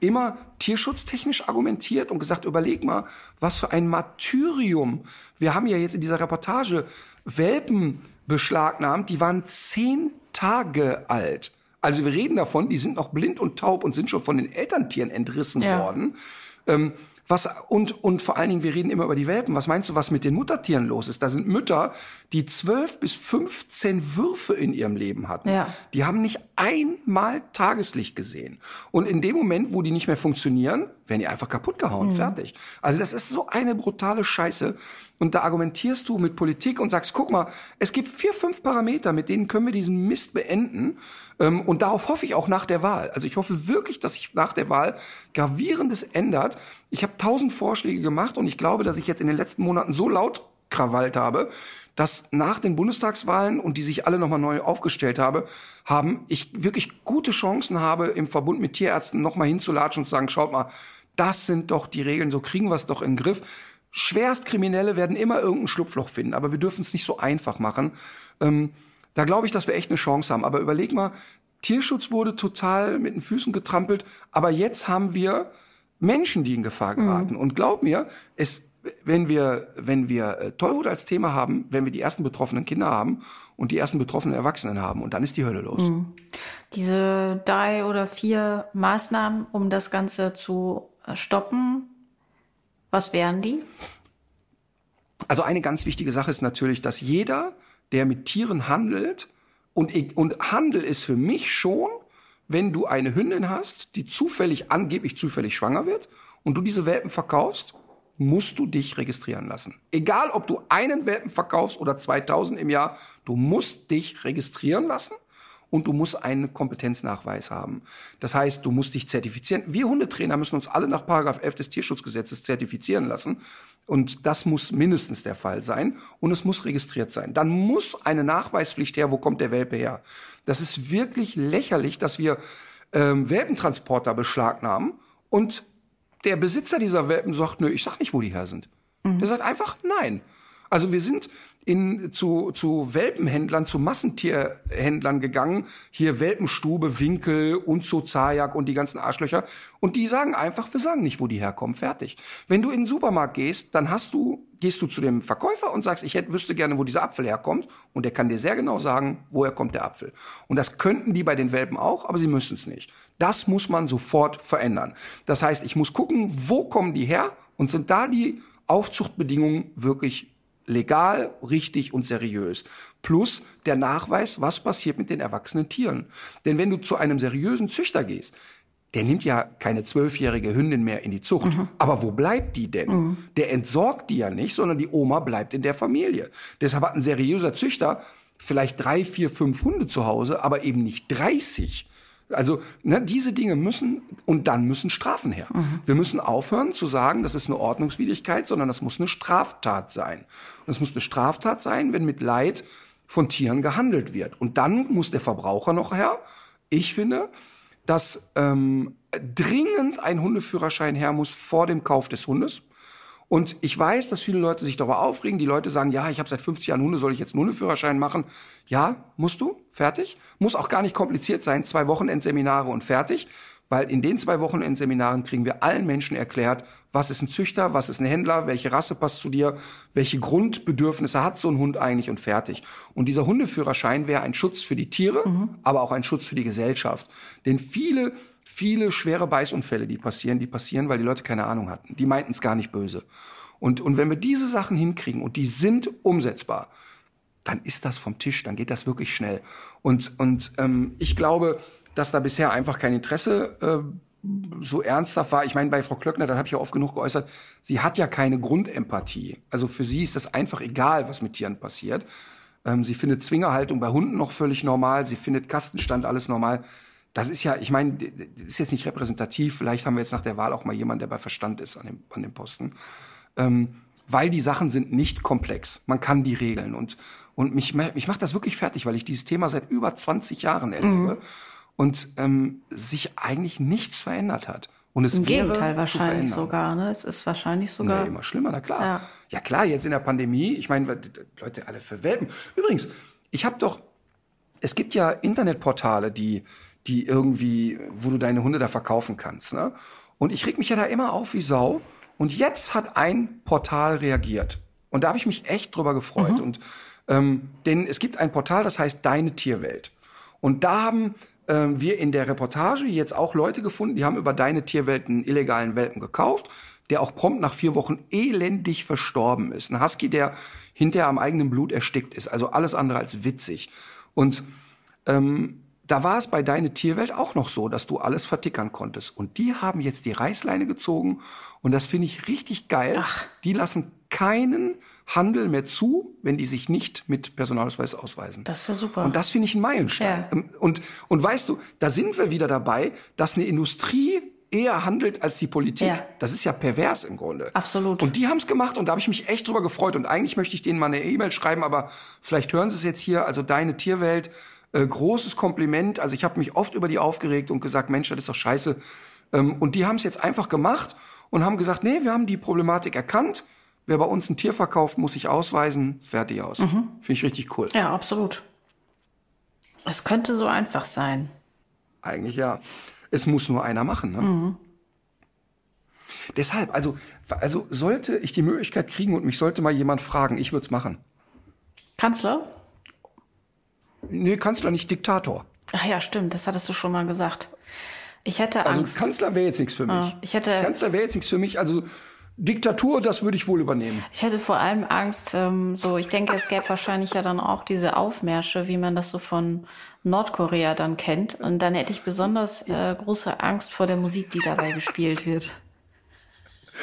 immer tierschutztechnisch argumentiert und gesagt, überleg mal, was für ein Martyrium. Wir haben ja jetzt in dieser Reportage Welpen beschlagnahmt, die waren zehn Tage alt. Also wir reden davon, die sind noch blind und taub und sind schon von den Elterntieren entrissen ja. worden. Ähm, was, und, und vor allen Dingen, wir reden immer über die Welpen. Was meinst du, was mit den Muttertieren los ist? Da sind Mütter, die zwölf bis 15 Würfe in ihrem Leben hatten. Ja. Die haben nicht einmal Tageslicht gesehen. Und in dem Moment, wo die nicht mehr funktionieren, werden die einfach kaputt gehauen, mhm. fertig. Also das ist so eine brutale Scheiße. Und da argumentierst du mit Politik und sagst, guck mal, es gibt vier, fünf Parameter, mit denen können wir diesen Mist beenden. Ähm, und darauf hoffe ich auch nach der Wahl. Also ich hoffe wirklich, dass sich nach der Wahl gravierendes ändert. Ich habe tausend Vorschläge gemacht und ich glaube, dass ich jetzt in den letzten Monaten so laut krawallt habe, dass nach den Bundestagswahlen und die sich alle nochmal neu aufgestellt habe, haben, ich wirklich gute Chancen habe, im Verbund mit Tierärzten nochmal hinzulatschen und zu sagen, schaut mal, das sind doch die Regeln, so kriegen wir es doch in den Griff. Schwerstkriminelle werden immer irgendein Schlupfloch finden, aber wir dürfen es nicht so einfach machen. Ähm, da glaube ich, dass wir echt eine Chance haben. Aber überleg mal, Tierschutz wurde total mit den Füßen getrampelt, aber jetzt haben wir Menschen, die in Gefahr geraten. Und glaub mir, es wenn wir, wenn wir äh, Tollwut als Thema haben, wenn wir die ersten betroffenen Kinder haben und die ersten betroffenen Erwachsenen haben und dann ist die Hölle los. Mhm. Diese drei oder vier Maßnahmen, um das Ganze zu äh, stoppen, was wären die? Also eine ganz wichtige Sache ist natürlich, dass jeder, der mit Tieren handelt, und, und Handel ist für mich schon, wenn du eine Hündin hast, die zufällig, angeblich zufällig schwanger wird und du diese Welpen verkaufst musst du dich registrieren lassen. Egal, ob du einen Welpen verkaufst oder 2000 im Jahr, du musst dich registrieren lassen und du musst einen Kompetenznachweis haben. Das heißt, du musst dich zertifizieren. Wir Hundetrainer müssen uns alle nach Paragraph 11 des Tierschutzgesetzes zertifizieren lassen. Und das muss mindestens der Fall sein. Und es muss registriert sein. Dann muss eine Nachweispflicht her, wo kommt der Welpe her. Das ist wirklich lächerlich, dass wir ähm, Welpentransporter beschlagnahmen und der Besitzer dieser Welpen sagt, nö, ich sag nicht, wo die her sind. Mhm. Der sagt einfach nein. Also wir sind in, zu, zu Welpenhändlern, zu Massentierhändlern gegangen. Hier Welpenstube, Winkel und so Zajak und die ganzen Arschlöcher. Und die sagen einfach, wir sagen nicht, wo die herkommen. Fertig. Wenn du in den Supermarkt gehst, dann hast du, gehst du zu dem Verkäufer und sagst, ich hätte, wüsste gerne, wo dieser Apfel herkommt. Und der kann dir sehr genau sagen, woher kommt der Apfel. Und das könnten die bei den Welpen auch, aber sie müssen es nicht. Das muss man sofort verändern. Das heißt, ich muss gucken, wo kommen die her und sind da die Aufzuchtbedingungen wirklich legal, richtig und seriös. Plus der Nachweis, was passiert mit den erwachsenen Tieren. Denn wenn du zu einem seriösen Züchter gehst, der nimmt ja keine zwölfjährige Hündin mehr in die Zucht. Mhm. Aber wo bleibt die denn? Mhm. Der entsorgt die ja nicht, sondern die Oma bleibt in der Familie. Deshalb hat ein seriöser Züchter vielleicht drei, vier, fünf Hunde zu Hause, aber eben nicht 30. Also ne, diese Dinge müssen und dann müssen Strafen her. Mhm. Wir müssen aufhören zu sagen, das ist eine Ordnungswidrigkeit, sondern das muss eine Straftat sein. Und es muss eine Straftat sein, wenn mit Leid von Tieren gehandelt wird. Und dann muss der Verbraucher noch her. Ich finde, dass ähm, dringend ein Hundeführerschein her muss vor dem Kauf des Hundes. Und ich weiß, dass viele Leute sich darüber aufregen. Die Leute sagen, ja, ich habe seit 50 Jahren Hunde, soll ich jetzt einen Hundeführerschein machen? Ja, musst du, fertig. Muss auch gar nicht kompliziert sein, zwei Wochenendseminare und fertig. Weil in den zwei Wochenendseminaren kriegen wir allen Menschen erklärt, was ist ein Züchter, was ist ein Händler, welche Rasse passt zu dir, welche Grundbedürfnisse hat so ein Hund eigentlich und fertig. Und dieser Hundeführerschein wäre ein Schutz für die Tiere, mhm. aber auch ein Schutz für die Gesellschaft. Denn viele viele schwere Beißunfälle, die passieren, die passieren, weil die Leute keine Ahnung hatten. Die meinten es gar nicht böse. Und, und wenn wir diese Sachen hinkriegen und die sind umsetzbar, dann ist das vom Tisch, dann geht das wirklich schnell. Und, und ähm, ich glaube, dass da bisher einfach kein Interesse äh, so ernsthaft war. Ich meine, bei Frau Klöckner, da habe ich ja oft genug geäußert, sie hat ja keine Grundempathie. Also für sie ist das einfach egal, was mit Tieren passiert. Ähm, sie findet Zwingerhaltung bei Hunden noch völlig normal. Sie findet Kastenstand alles normal das ist ja, ich meine, das ist jetzt nicht repräsentativ. Vielleicht haben wir jetzt nach der Wahl auch mal jemanden, der bei Verstand ist an dem, an dem Posten. Ähm, weil die Sachen sind nicht komplex. Man kann die regeln. Und, und mich, mich macht das wirklich fertig, weil ich dieses Thema seit über 20 Jahren erlebe mhm. und ähm, sich eigentlich nichts verändert hat. Und es Im Gegenteil wahrscheinlich sogar. Ne? Es ist wahrscheinlich sogar. Nee, immer schlimmer, na klar. Ja. ja klar, jetzt in der Pandemie, ich meine, Leute alle für Welpen. Übrigens, ich habe doch, es gibt ja Internetportale, die die irgendwie, wo du deine Hunde da verkaufen kannst. Ne? Und ich reg mich ja da immer auf wie Sau. Und jetzt hat ein Portal reagiert. Und da habe ich mich echt drüber gefreut. Mhm. Und ähm, denn es gibt ein Portal, das heißt Deine Tierwelt. Und da haben ähm, wir in der Reportage jetzt auch Leute gefunden, die haben über Deine Tierwelt einen illegalen Welpen gekauft, der auch prompt nach vier Wochen elendig verstorben ist. Ein Husky, der hinterher am eigenen Blut erstickt ist. Also alles andere als witzig. Und ähm, da war es bei Deine Tierwelt auch noch so, dass du alles vertickern konntest. Und die haben jetzt die Reißleine gezogen und das finde ich richtig geil. Ach. Die lassen keinen Handel mehr zu, wenn die sich nicht mit Personalausweis ausweisen. Das ist ja super. Und das finde ich ein Meilenstein. Ja. Und, und weißt du, da sind wir wieder dabei, dass eine Industrie eher handelt als die Politik. Ja. Das ist ja pervers im Grunde. Absolut. Und die haben es gemacht und da habe ich mich echt drüber gefreut. Und eigentlich möchte ich denen mal eine E-Mail schreiben, aber vielleicht hören sie es jetzt hier. Also deine Tierwelt äh, großes Kompliment. Also ich habe mich oft über die aufgeregt und gesagt, Mensch, das ist doch scheiße. Ähm, und die haben es jetzt einfach gemacht und haben gesagt, nee, wir haben die Problematik erkannt. Wer bei uns ein Tier verkauft, muss sich ausweisen. Fertig aus. Mhm. Finde ich richtig cool. Ja, absolut. Es könnte so einfach sein. Eigentlich ja. Es muss nur einer machen. Ne? Mhm. Deshalb, also, also sollte ich die Möglichkeit kriegen und mich sollte mal jemand fragen, ich würde es machen. Kanzler? Nee, Kanzler, nicht Diktator. Ach ja, stimmt, das hattest du schon mal gesagt. Ich hätte also Angst. Kanzler wäre jetzt nichts für mich. Ah, ich hätte Kanzler wäre jetzt nichts für mich. Also Diktatur, das würde ich wohl übernehmen. Ich hätte vor allem Angst, ähm, so, ich denke, es gäbe wahrscheinlich ja dann auch diese Aufmärsche, wie man das so von Nordkorea dann kennt. Und dann hätte ich besonders äh, große Angst vor der Musik, die dabei gespielt wird.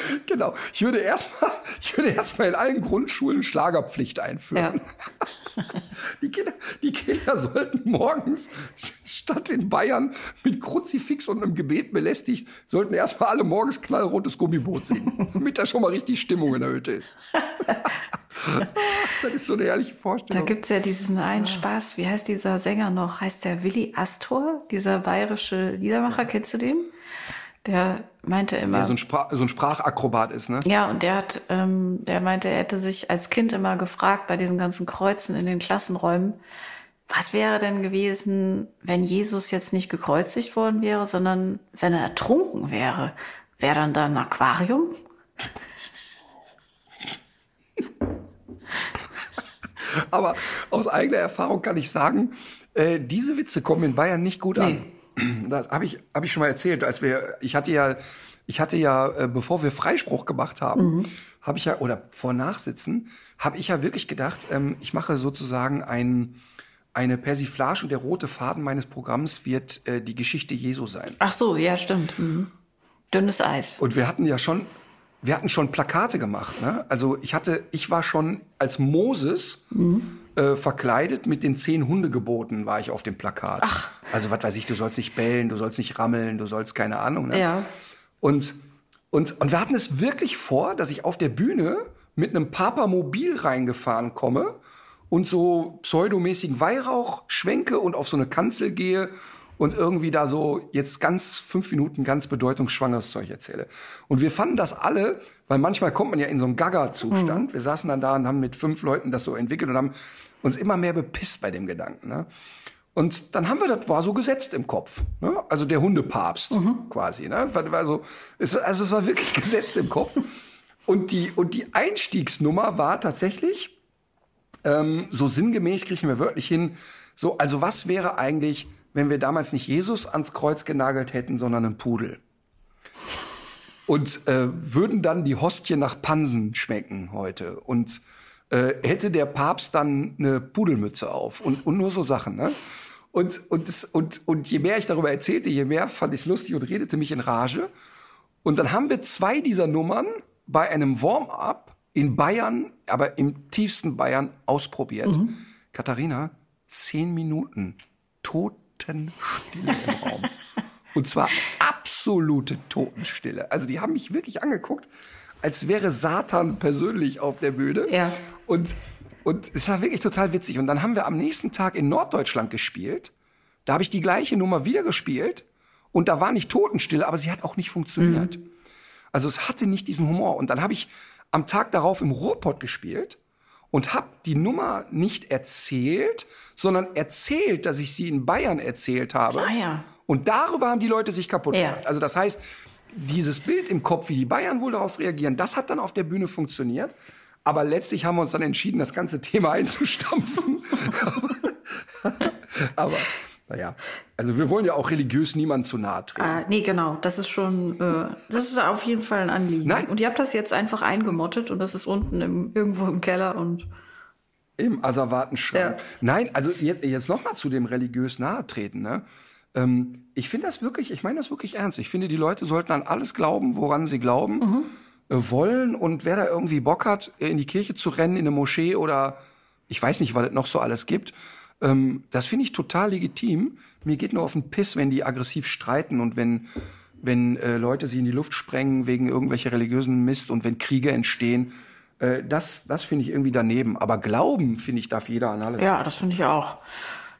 [laughs] Genau. Ich würde erstmal, [laughs] ich würde erstmal in allen Grundschulen Schlagerpflicht einführen. Ja. [laughs] Die Kinder, die Kinder sollten morgens statt in Bayern mit Kruzifix und einem Gebet belästigt, sollten erstmal alle morgens knallrotes Gummiboot singen, damit da schon mal richtig Stimmung in der Hütte ist. das ist so eine ehrliche Vorstellung. Da gibt's ja diesen einen Spaß. Wie heißt dieser Sänger noch? Heißt der Willi Astor? Dieser bayerische Liedermacher, kennst du den? Der meinte immer. Der so ein, Sprach, so ein Sprachakrobat ist, ne? Ja, und der hat, ähm, der meinte, er hätte sich als Kind immer gefragt bei diesen ganzen Kreuzen in den Klassenräumen, was wäre denn gewesen, wenn Jesus jetzt nicht gekreuzigt worden wäre, sondern wenn er ertrunken wäre? Wäre dann da ein Aquarium? [laughs] Aber aus eigener Erfahrung kann ich sagen, äh, diese Witze kommen in Bayern nicht gut nee. an das habe ich, hab ich schon mal erzählt, als wir, ich hatte ja, ich hatte ja, äh, bevor wir Freispruch gemacht haben, mhm. habe ich ja, oder vor Nachsitzen, habe ich ja wirklich gedacht, ähm, ich mache sozusagen ein, eine Persiflage und der rote Faden meines Programms wird äh, die Geschichte Jesu sein. Ach so, ja, stimmt. Mhm. Dünnes Eis. Und wir hatten ja schon, wir hatten schon Plakate gemacht. Ne? Also ich hatte, ich war schon als Moses mhm äh, verkleidet mit den zehn Hundegeboten war ich auf dem Plakat. Ach. Also was weiß ich, du sollst nicht bellen, du sollst nicht rammeln, du sollst keine Ahnung. Ne? Ja. Und, und, und wir hatten es wirklich vor, dass ich auf der Bühne mit einem Papamobil reingefahren komme und so pseudomäßigen Weihrauch schwenke und auf so eine Kanzel gehe und irgendwie da so jetzt ganz fünf Minuten ganz bedeutungsschwangeres Zeug erzähle. Und wir fanden das alle, weil manchmal kommt man ja in so einen Gaga-Zustand. Mhm. Wir saßen dann da und haben mit fünf Leuten das so entwickelt und haben uns immer mehr bepisst bei dem Gedanken. Ne? Und dann haben wir das war so gesetzt im Kopf. Ne? Also der Hundepapst mhm. quasi. Ne? Also, es, also es war wirklich [laughs] gesetzt im Kopf. Und die, und die Einstiegsnummer war tatsächlich, ähm, so sinngemäß kriegen wir wörtlich hin, so, also was wäre eigentlich wenn wir damals nicht Jesus ans Kreuz genagelt hätten, sondern einen Pudel. Und äh, würden dann die Hostie nach Pansen schmecken heute. Und äh, hätte der Papst dann eine Pudelmütze auf und, und nur so Sachen. Ne? Und, und, das, und, und je mehr ich darüber erzählte, je mehr fand ich es lustig und redete mich in Rage. Und dann haben wir zwei dieser Nummern bei einem Warm-up in Bayern, aber im tiefsten Bayern ausprobiert. Mhm. Katharina, zehn Minuten tot Totenstille im Raum. [laughs] Und zwar absolute Totenstille. Also die haben mich wirklich angeguckt, als wäre Satan persönlich auf der Bühne. Ja. Und, und es war wirklich total witzig. Und dann haben wir am nächsten Tag in Norddeutschland gespielt. Da habe ich die gleiche Nummer wieder gespielt. Und da war nicht Totenstille, aber sie hat auch nicht funktioniert. Mhm. Also es hatte nicht diesen Humor. Und dann habe ich am Tag darauf im Ruhrpott gespielt und habe die Nummer nicht erzählt, sondern erzählt, dass ich sie in Bayern erzählt habe. Ah, ja. Und darüber haben die Leute sich kaputt ja. gemacht. Also das heißt, dieses Bild im Kopf, wie die Bayern wohl darauf reagieren, das hat dann auf der Bühne funktioniert. Aber letztlich haben wir uns dann entschieden, das ganze Thema [laughs] einzustampfen. [laughs] aber naja, also wir wollen ja auch religiös niemand zu nahe treten. Ah, nee, genau. Das ist schon, äh, das ist auf jeden Fall ein Anliegen. Nein. Und ihr habt das jetzt einfach eingemottet und das ist unten im, irgendwo im Keller und im Asservatenschrank. Ja. Nein, also jetzt, jetzt noch mal zu dem religiös nahe treten. Ne? Ähm, ich finde das wirklich, ich meine das wirklich ernst. Ich finde, die Leute sollten an alles glauben, woran sie glauben, mhm. äh, wollen. Und wer da irgendwie Bock hat, in die Kirche zu rennen, in eine Moschee oder ich weiß nicht, was es noch so alles gibt, ähm, das finde ich total legitim. Mir geht nur auf den Piss, wenn die aggressiv streiten und wenn wenn äh, Leute sie in die Luft sprengen wegen irgendwelcher religiösen Mist und wenn Kriege entstehen. Äh, das das finde ich irgendwie daneben. Aber glauben, finde ich, darf jeder an alles. Ja, das finde ich auch.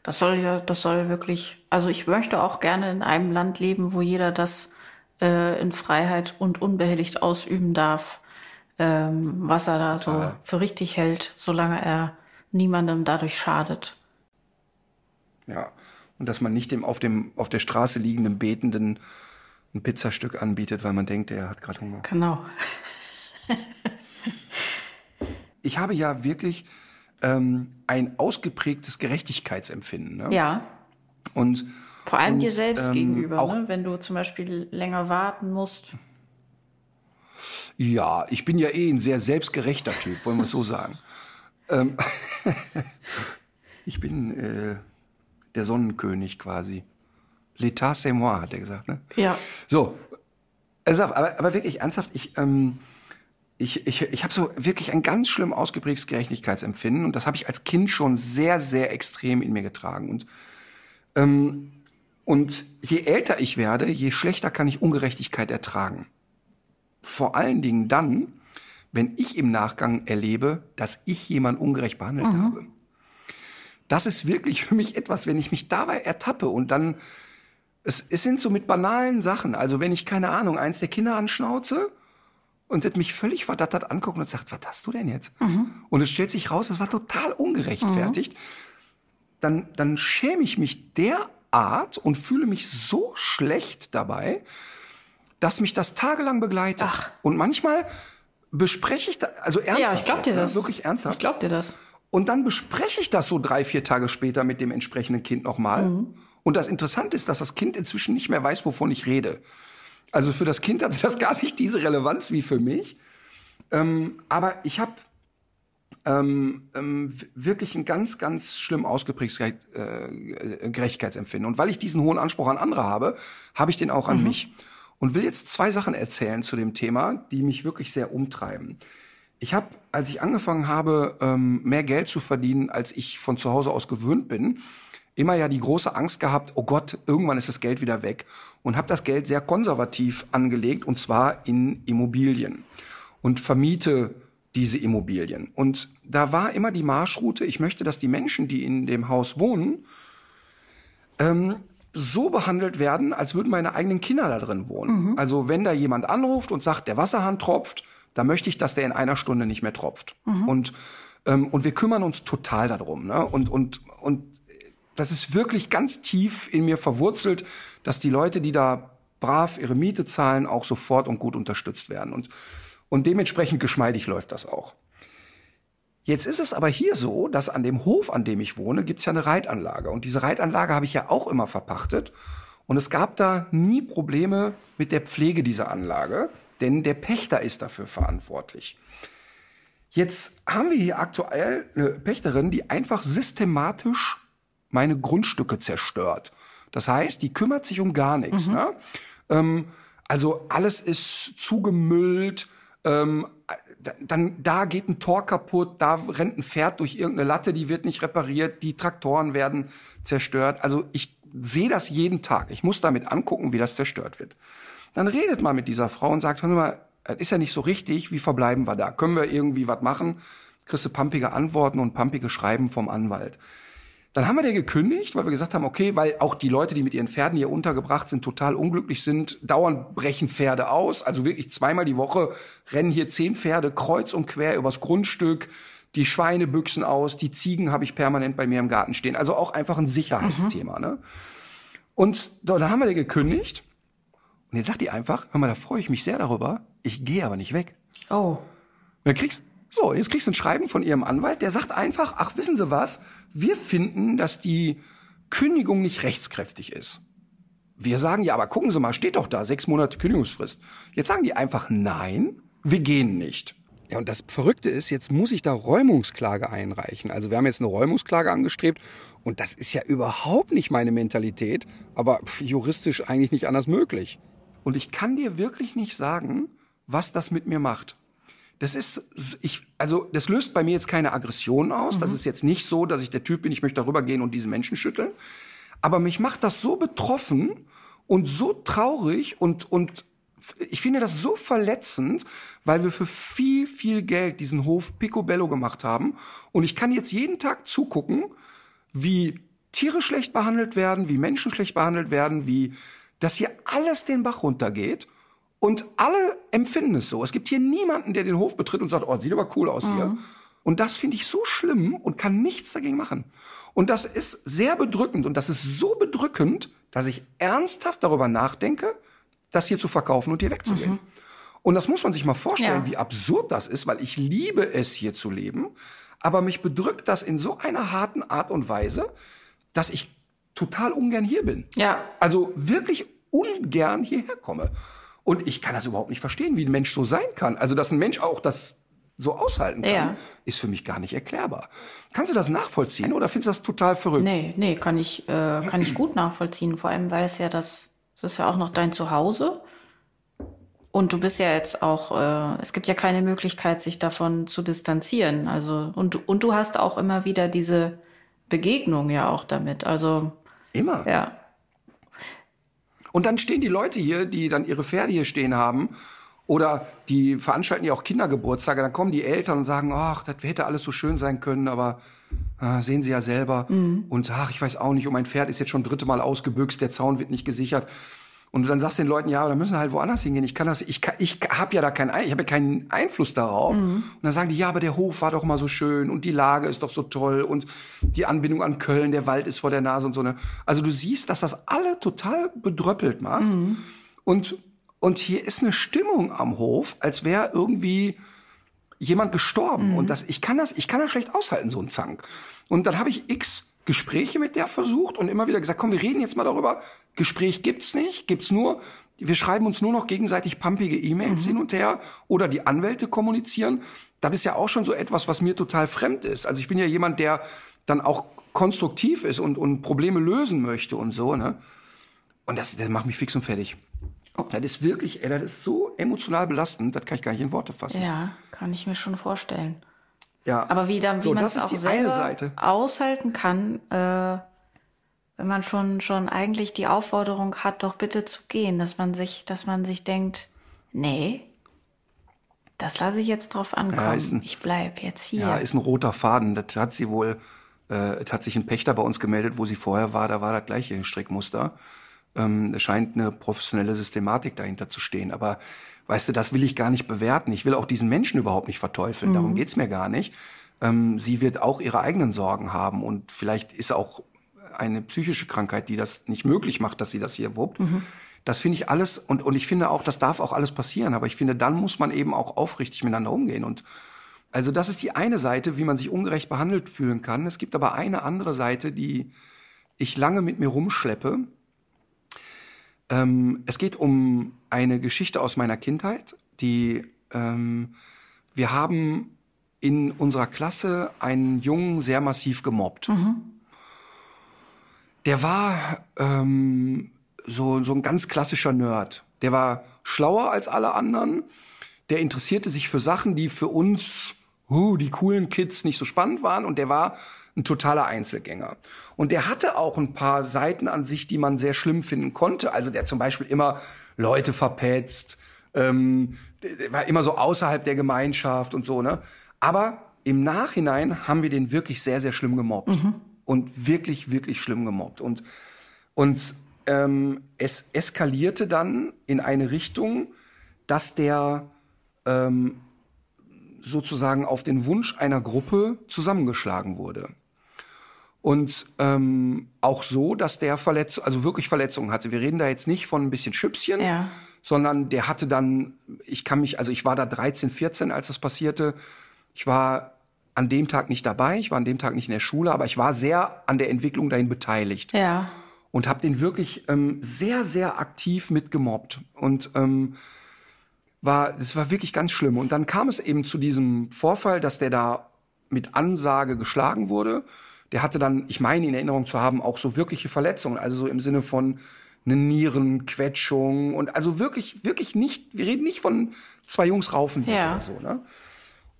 Das soll ja, das soll wirklich. Also ich möchte auch gerne in einem Land leben, wo jeder das äh, in Freiheit und unbehelligt ausüben darf, ähm, was er da so für richtig hält, solange er niemandem dadurch schadet. Ja. Und dass man nicht dem auf, dem auf der Straße liegenden Betenden ein Pizzastück anbietet, weil man denkt, er hat gerade Hunger. Genau. Ich habe ja wirklich ähm, ein ausgeprägtes Gerechtigkeitsempfinden. Ne? Ja. Und Vor allem und, dir selbst ähm, gegenüber, ne? wenn du zum Beispiel länger warten musst. Ja, ich bin ja eh ein sehr selbstgerechter Typ, wollen wir es so sagen. [laughs] ähm, [laughs] ich bin äh, der Sonnenkönig quasi. L'état c'est moi, hat er gesagt. Ne? Ja. So, also, aber, aber wirklich ernsthaft, ich, ähm, ich, ich, ich habe so wirklich ein ganz schlimm ausgeprägtes Gerechtigkeitsempfinden und das habe ich als Kind schon sehr, sehr extrem in mir getragen. Und, ähm, und je älter ich werde, je schlechter kann ich Ungerechtigkeit ertragen. Vor allen Dingen dann, wenn ich im Nachgang erlebe, dass ich jemanden ungerecht behandelt habe. Das ist wirklich für mich etwas, wenn ich mich dabei ertappe und dann es, es sind so mit banalen Sachen. Also wenn ich, keine Ahnung, eins der Kinder anschnauze und das mich völlig verdattert anguckt und sagt, was hast du denn jetzt? Und es stellt sich raus, das war total ungerechtfertigt. Dann, dann schäme ich mich derart und fühle mich so schlecht dabei, dass mich das tagelang begleitet. Ach. Und manchmal bespreche ich da, also ernsthaft. Ja, ich glaub dir ne? das. Wirklich ernsthaft. Ich glaub dir das. Und dann bespreche ich das so drei, vier Tage später mit dem entsprechenden Kind nochmal. Und das Interessante ist, dass das Kind inzwischen nicht mehr weiß, wovon ich rede. Also für das Kind hatte das gar nicht diese Relevanz wie für mich. Ähm, aber ich habe ähm, ähm, wirklich ein ganz, ganz schlimm ausgeprägtes Gere- äh, Gerechtigkeitsempfinden. Und weil ich diesen hohen Anspruch an andere habe, habe ich den auch an mich. Und will jetzt zwei Sachen erzählen zu dem Thema, die mich wirklich sehr umtreiben. Ich habe, als ich angefangen habe, ähm, mehr Geld zu verdienen, als ich von zu Hause aus gewöhnt bin, immer ja die große Angst gehabt, oh Gott, irgendwann ist das Geld wieder weg. Und habe das Geld sehr konservativ angelegt, und zwar in Immobilien. Und vermiete diese Immobilien. Und da war immer die Marschroute, ich möchte, dass die Menschen, die in dem Haus wohnen, ähm, so behandelt werden, als würden meine eigenen Kinder da drin wohnen. Also wenn da jemand anruft und sagt, der Wasserhahn tropft, dann möchte ich, dass der in einer Stunde nicht mehr tropft. Und, ähm, und wir kümmern uns total darum. Ne? Und, und, und das ist wirklich ganz tief in mir verwurzelt, dass die Leute, die da brav ihre Miete zahlen, auch sofort und gut unterstützt werden. Und, und dementsprechend geschmeidig läuft das auch. Jetzt ist es aber hier so, dass an dem Hof, an dem ich wohne, gibt's ja eine Reitanlage. Und diese Reitanlage habe ich ja auch immer verpachtet. Und es gab da nie Probleme mit der Pflege dieser Anlage, denn der Pächter ist dafür verantwortlich. Jetzt haben wir hier aktuell eine Pächterin, die einfach systematisch meine Grundstücke zerstört. Das heißt, die kümmert sich um gar nichts. Ne? Ähm, also alles ist zugemüllt. Ähm, da- dann da geht ein Tor kaputt, da rennt ein Pferd durch irgendeine Latte, die wird nicht repariert, die Traktoren werden zerstört. Also ich sehe das jeden Tag. Ich muss damit angucken, wie das zerstört wird. Dann redet man mit dieser Frau und sagt, hör mal, das ist ja nicht so richtig, wie verbleiben wir da? Können wir irgendwie was machen? Kriegst du pumpige Antworten und pumpige Schreiben vom Anwalt. Dann haben wir der gekündigt, weil wir gesagt haben, okay, weil auch die Leute, die mit ihren Pferden hier untergebracht sind, total unglücklich sind. Dauernd brechen Pferde aus. Also wirklich zweimal die Woche rennen hier zehn Pferde kreuz und quer übers Grundstück. Die Schweine büchsen aus, die Ziegen habe ich permanent bei mir im Garten stehen. Also auch einfach ein Sicherheitsthema. Ne? Und dann haben wir der gekündigt. Und jetzt sagt die einfach, hör mal, da freue ich mich sehr darüber. Ich gehe aber nicht weg. Oh. Dann kriegst, so, jetzt kriegst du ein Schreiben von ihrem Anwalt, der sagt einfach, ach, wissen Sie was? Wir finden, dass die Kündigung nicht rechtskräftig ist. Wir sagen ja, aber gucken Sie mal, steht doch da, sechs Monate Kündigungsfrist. Jetzt sagen die einfach, nein, wir gehen nicht. Ja, und das Verrückte ist, jetzt muss ich da Räumungsklage einreichen. Also wir haben jetzt eine Räumungsklage angestrebt und das ist ja überhaupt nicht meine Mentalität, aber juristisch eigentlich nicht anders möglich. Und ich kann dir wirklich nicht sagen, was das mit mir macht. Das ist, ich, also das löst bei mir jetzt keine Aggression aus. Das ist jetzt nicht so, dass ich der Typ bin, ich möchte darüber gehen und diese Menschen schütteln. Aber mich macht das so betroffen und so traurig und, und ich finde das so verletzend, weil wir für viel, viel Geld diesen Hof Picobello gemacht haben. Und ich kann jetzt jeden Tag zugucken, wie Tiere schlecht behandelt werden, wie Menschen schlecht behandelt werden, wie das hier alles den Bach runtergeht. Und alle empfinden es so. Es gibt hier niemanden, der den Hof betritt und sagt, oh, sieht aber cool aus hier. Und das finde ich so schlimm und kann nichts dagegen machen. Und das ist sehr bedrückend und das ist so bedrückend, dass ich ernsthaft darüber nachdenke, das hier zu verkaufen und hier wegzugehen. Mhm. Und das muss man sich mal vorstellen, ja. wie absurd das ist, weil ich liebe es, hier zu leben. Aber mich bedrückt das in so einer harten Art und Weise, dass ich total ungern hier bin. Ja. Also wirklich ungern hierher komme. Und ich kann das überhaupt nicht verstehen, wie ein Mensch so sein kann. Also, dass ein Mensch auch das so aushalten kann, ja. ist für mich gar nicht erklärbar. Kannst du das nachvollziehen oder findest du das total verrückt? Nee, nee, kann ich, äh, kann ich gut nachvollziehen. Vor allem, weil es ja das, das ist ja auch noch dein Zuhause. Und du bist ja jetzt auch, äh, es gibt ja keine Möglichkeit, sich davon zu distanzieren. Also, und, und du hast auch immer wieder diese Begegnung ja auch damit. Also. Immer. Ja. Und dann stehen die Leute hier, die dann ihre Pferde hier stehen haben oder die veranstalten ja auch Kindergeburtstage, dann kommen die Eltern und sagen, ach, das hätte alles so schön sein können, aber äh, sehen Sie ja selber. Mhm. Und ach, ich weiß auch nicht, und mein Pferd ist jetzt schon dritte Mal ausgebüxt, der Zaun wird nicht gesichert. Und dann sagst du den Leuten, ja, da müssen halt woanders hingehen. Ich kann das, ich, kann, ich habe ja da keinen, ich habe ja keinen Einfluss darauf. Mhm. Und dann sagen die, ja, aber der Hof war doch mal so schön und die Lage ist doch so toll und die Anbindung an Köln, der Wald ist vor der Nase und so ne. Also du siehst, dass das alle total bedröppelt macht. Mhm. Und und hier ist eine Stimmung am Hof, als wäre irgendwie jemand gestorben. Mhm. Und das, ich kann das, ich kann das schlecht aushalten, so ein Zank. Und dann habe ich x Gespräche mit der versucht und immer wieder gesagt, komm, wir reden jetzt mal darüber. Gespräch gibt's nicht, gibt's nur, wir schreiben uns nur noch gegenseitig pumpige E-Mails mhm. hin und her oder die Anwälte kommunizieren. Das ist ja auch schon so etwas, was mir total fremd ist. Also ich bin ja jemand, der dann auch konstruktiv ist und, und Probleme lösen möchte und so, ne? Und das, das macht mich fix und fertig. Oh. Das ist wirklich, ey, das ist so emotional belastend, das kann ich gar nicht in Worte fassen. Ja, kann ich mir schon vorstellen. Ja. Aber wie, dann, wie so, man es auch selber aushalten kann, äh, wenn man schon, schon eigentlich die Aufforderung hat, doch bitte zu gehen, dass man sich, dass man sich denkt, nee, das lasse ich jetzt drauf ankommen. Ja, ein, ich bleib jetzt hier. Ja, ist ein roter Faden. Das hat sie wohl, äh, hat sich ein Pächter bei uns gemeldet, wo sie vorher war, da war das gleiche Strickmuster. Ähm, es scheint eine professionelle Systematik dahinter zu stehen. Aber weißt du, das will ich gar nicht bewerten. Ich will auch diesen Menschen überhaupt nicht verteufeln. Mhm. Darum geht's mir gar nicht. Ähm, sie wird auch ihre eigenen Sorgen haben und vielleicht ist auch eine psychische Krankheit, die das nicht möglich macht, dass sie das hier wuppt. Mhm. Das finde ich alles und, und ich finde auch, das darf auch alles passieren. Aber ich finde, dann muss man eben auch aufrichtig miteinander umgehen. Und also das ist die eine Seite, wie man sich ungerecht behandelt fühlen kann. Es gibt aber eine andere Seite, die ich lange mit mir rumschleppe ähm, es geht um eine Geschichte aus meiner Kindheit, die ähm, wir haben in unserer Klasse einen Jungen sehr massiv gemobbt. Mhm. Der war ähm, so, so ein ganz klassischer Nerd. Der war schlauer als alle anderen. Der interessierte sich für Sachen, die für uns, uh, die coolen Kids, nicht so spannend waren. Und der war ein totaler Einzelgänger. Und der hatte auch ein paar Seiten an sich, die man sehr schlimm finden konnte. Also der zum Beispiel immer Leute verpetzt, ähm, der war immer so außerhalb der Gemeinschaft und so, ne? Aber im Nachhinein haben wir den wirklich sehr, sehr schlimm gemobbt. Mhm. Und wirklich, wirklich schlimm gemobbt. Und, und ähm, es eskalierte dann in eine Richtung, dass der ähm, sozusagen auf den Wunsch einer Gruppe zusammengeschlagen wurde. Und ähm, auch so, dass der Verletzung, also wirklich Verletzungen hatte. Wir reden da jetzt nicht von ein bisschen Schüppchen, ja. sondern der hatte dann, ich kann mich, also ich war da 13, 14, als das passierte. Ich war an dem Tag nicht dabei, ich war an dem Tag nicht in der Schule, aber ich war sehr an der Entwicklung dahin beteiligt. Ja. Und habe den wirklich ähm, sehr, sehr aktiv mitgemobbt. Und ähm, war, es war wirklich ganz schlimm. Und dann kam es eben zu diesem Vorfall, dass der da mit Ansage geschlagen wurde der hatte dann, ich meine in Erinnerung zu haben, auch so wirkliche Verletzungen, also so im Sinne von eine Nierenquetschung und also wirklich, wirklich nicht, wir reden nicht von zwei Jungs raufen sich ja. oder so, ne?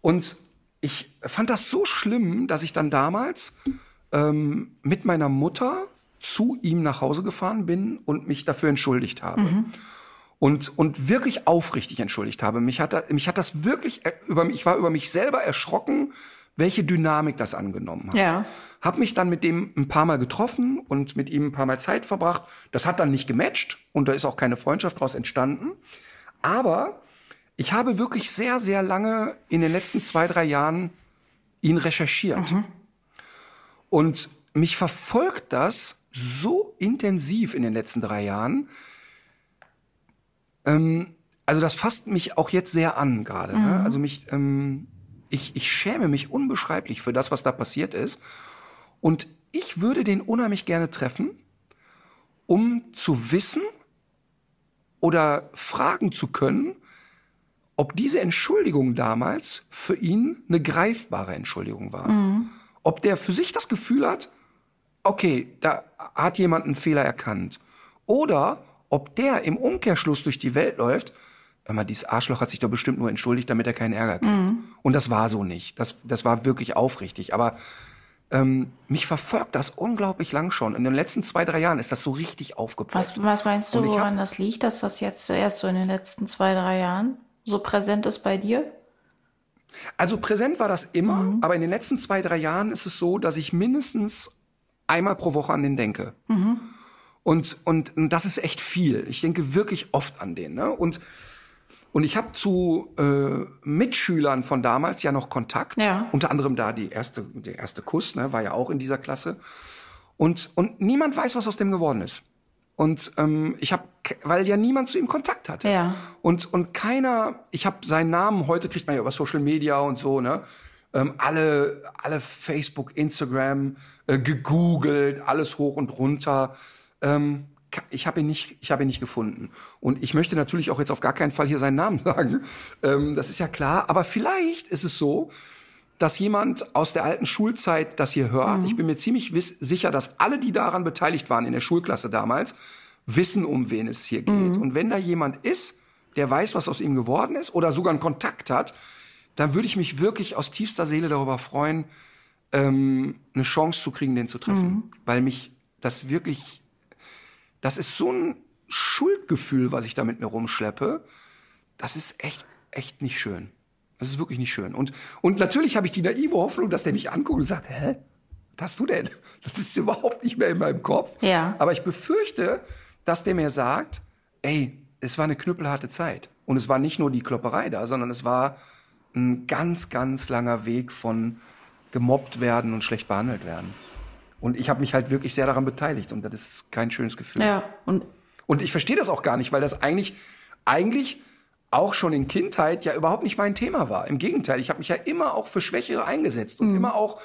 Und ich fand das so schlimm, dass ich dann damals ähm, mit meiner Mutter zu ihm nach Hause gefahren bin und mich dafür entschuldigt habe. Mhm. Und, und wirklich aufrichtig entschuldigt habe. Mich hat, mich hat das wirklich über mich, ich war über mich selber erschrocken, welche Dynamik das angenommen hat. Ja. Hab mich dann mit dem ein paar Mal getroffen und mit ihm ein paar Mal Zeit verbracht. Das hat dann nicht gematcht und da ist auch keine Freundschaft daraus entstanden. Aber ich habe wirklich sehr, sehr lange in den letzten zwei, drei Jahren ihn recherchiert. Und mich verfolgt das so intensiv in den letzten drei Jahren. Ähm, also das fasst mich auch jetzt sehr an gerade. Ne? Also mich, ähm, ich, ich schäme mich unbeschreiblich für das, was da passiert ist. Und ich würde den unheimlich gerne treffen, um zu wissen oder fragen zu können, ob diese Entschuldigung damals für ihn eine greifbare Entschuldigung war. Ob der für sich das Gefühl hat, okay, da hat jemand einen Fehler erkannt. Oder ob der im Umkehrschluss durch die Welt läuft, mal, dieses Arschloch hat sich doch bestimmt nur entschuldigt, damit er keinen Ärger kriegt. Und das war so nicht. Das, das war wirklich aufrichtig. Aber ähm, mich verfolgt das unglaublich lang schon. In den letzten zwei, drei Jahren ist das so richtig aufgepoppt. Was, was meinst du, ich hab- woran das liegt, dass das jetzt erst so in den letzten zwei, drei Jahren so präsent ist bei dir? Also präsent war das immer, Mhm. aber in den letzten zwei, drei Jahren ist es so, dass ich mindestens einmal pro Woche an den denke. Mhm. Und, und, und das ist echt viel. Ich denke wirklich oft an den. Ne? Und, und ich habe zu äh, Mitschülern von damals ja noch Kontakt. Ja. Unter anderem da die erste, der erste Kuss, ne, war ja auch in dieser Klasse. Und, und niemand weiß, was aus dem geworden ist. Und ähm, ich habe, weil ja niemand zu ihm Kontakt hatte. Ja. Und, und keiner, ich habe seinen Namen, heute kriegt man ja über Social Media und so, ne? Ähm, alle, alle Facebook, Instagram, äh, gegoogelt, alles hoch und runter. Ähm, ich habe ihn nicht, ich habe ihn nicht gefunden. Und ich möchte natürlich auch jetzt auf gar keinen Fall hier seinen Namen [laughs] sagen. Ähm, das ist ja klar. Aber vielleicht ist es so, dass jemand aus der alten Schulzeit das hier hört. Ich bin mir ziemlich sicher, dass alle, die daran beteiligt waren in der Schulklasse damals, wissen, um wen es hier geht. Und wenn da jemand ist, der weiß, was aus ihm geworden ist oder sogar einen Kontakt hat, dann würde ich mich wirklich aus tiefster Seele darüber freuen, ähm, eine Chance zu kriegen, den zu treffen. Weil mich das wirklich, das ist so ein Schuldgefühl, was ich da mit mir rumschleppe. Das ist echt, echt nicht schön. Das ist wirklich nicht schön. Und, und natürlich habe ich die naive Hoffnung, dass der mich anguckt und sagt, hä? Was hast du denn? Das ist überhaupt nicht mehr in meinem Kopf. Ja. Aber ich befürchte, dass der mir sagt, ey, es war eine knüppelharte Zeit. Und es war nicht nur die Klopperei da, sondern es war ein ganz, ganz langer Weg von gemobbt werden und schlecht behandelt werden. Und ich habe mich halt wirklich sehr daran beteiligt und das ist kein schönes Gefühl. Ja, und Und ich verstehe das auch gar nicht, weil das eigentlich, eigentlich auch schon in Kindheit ja überhaupt nicht mein Thema war. Im Gegenteil, ich habe mich ja immer auch für Schwächere eingesetzt und immer auch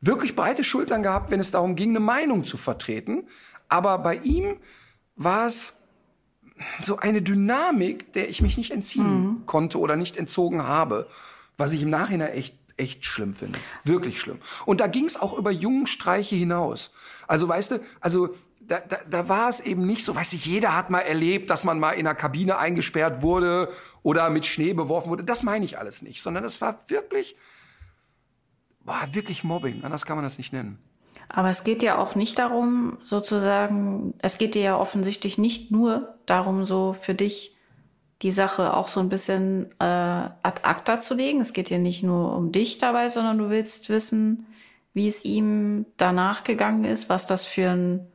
wirklich breite Schultern gehabt, wenn es darum ging, eine Meinung zu vertreten. Aber bei ihm war es so eine Dynamik, der ich mich nicht entziehen konnte oder nicht entzogen habe, was ich im Nachhinein echt echt schlimm finde, wirklich schlimm. Und da ging es auch über Jungenstreiche hinaus. Also weißt du, also da, da, da war es eben nicht so, weiß ich, jeder hat mal erlebt, dass man mal in einer Kabine eingesperrt wurde oder mit Schnee beworfen wurde. Das meine ich alles nicht, sondern es war wirklich, war wirklich Mobbing. Anders kann man das nicht nennen. Aber es geht ja auch nicht darum, sozusagen, es geht dir ja offensichtlich nicht nur darum, so für dich die Sache auch so ein bisschen äh, ad acta zu legen. Es geht dir nicht nur um dich dabei, sondern du willst wissen, wie es ihm danach gegangen ist, was das für einen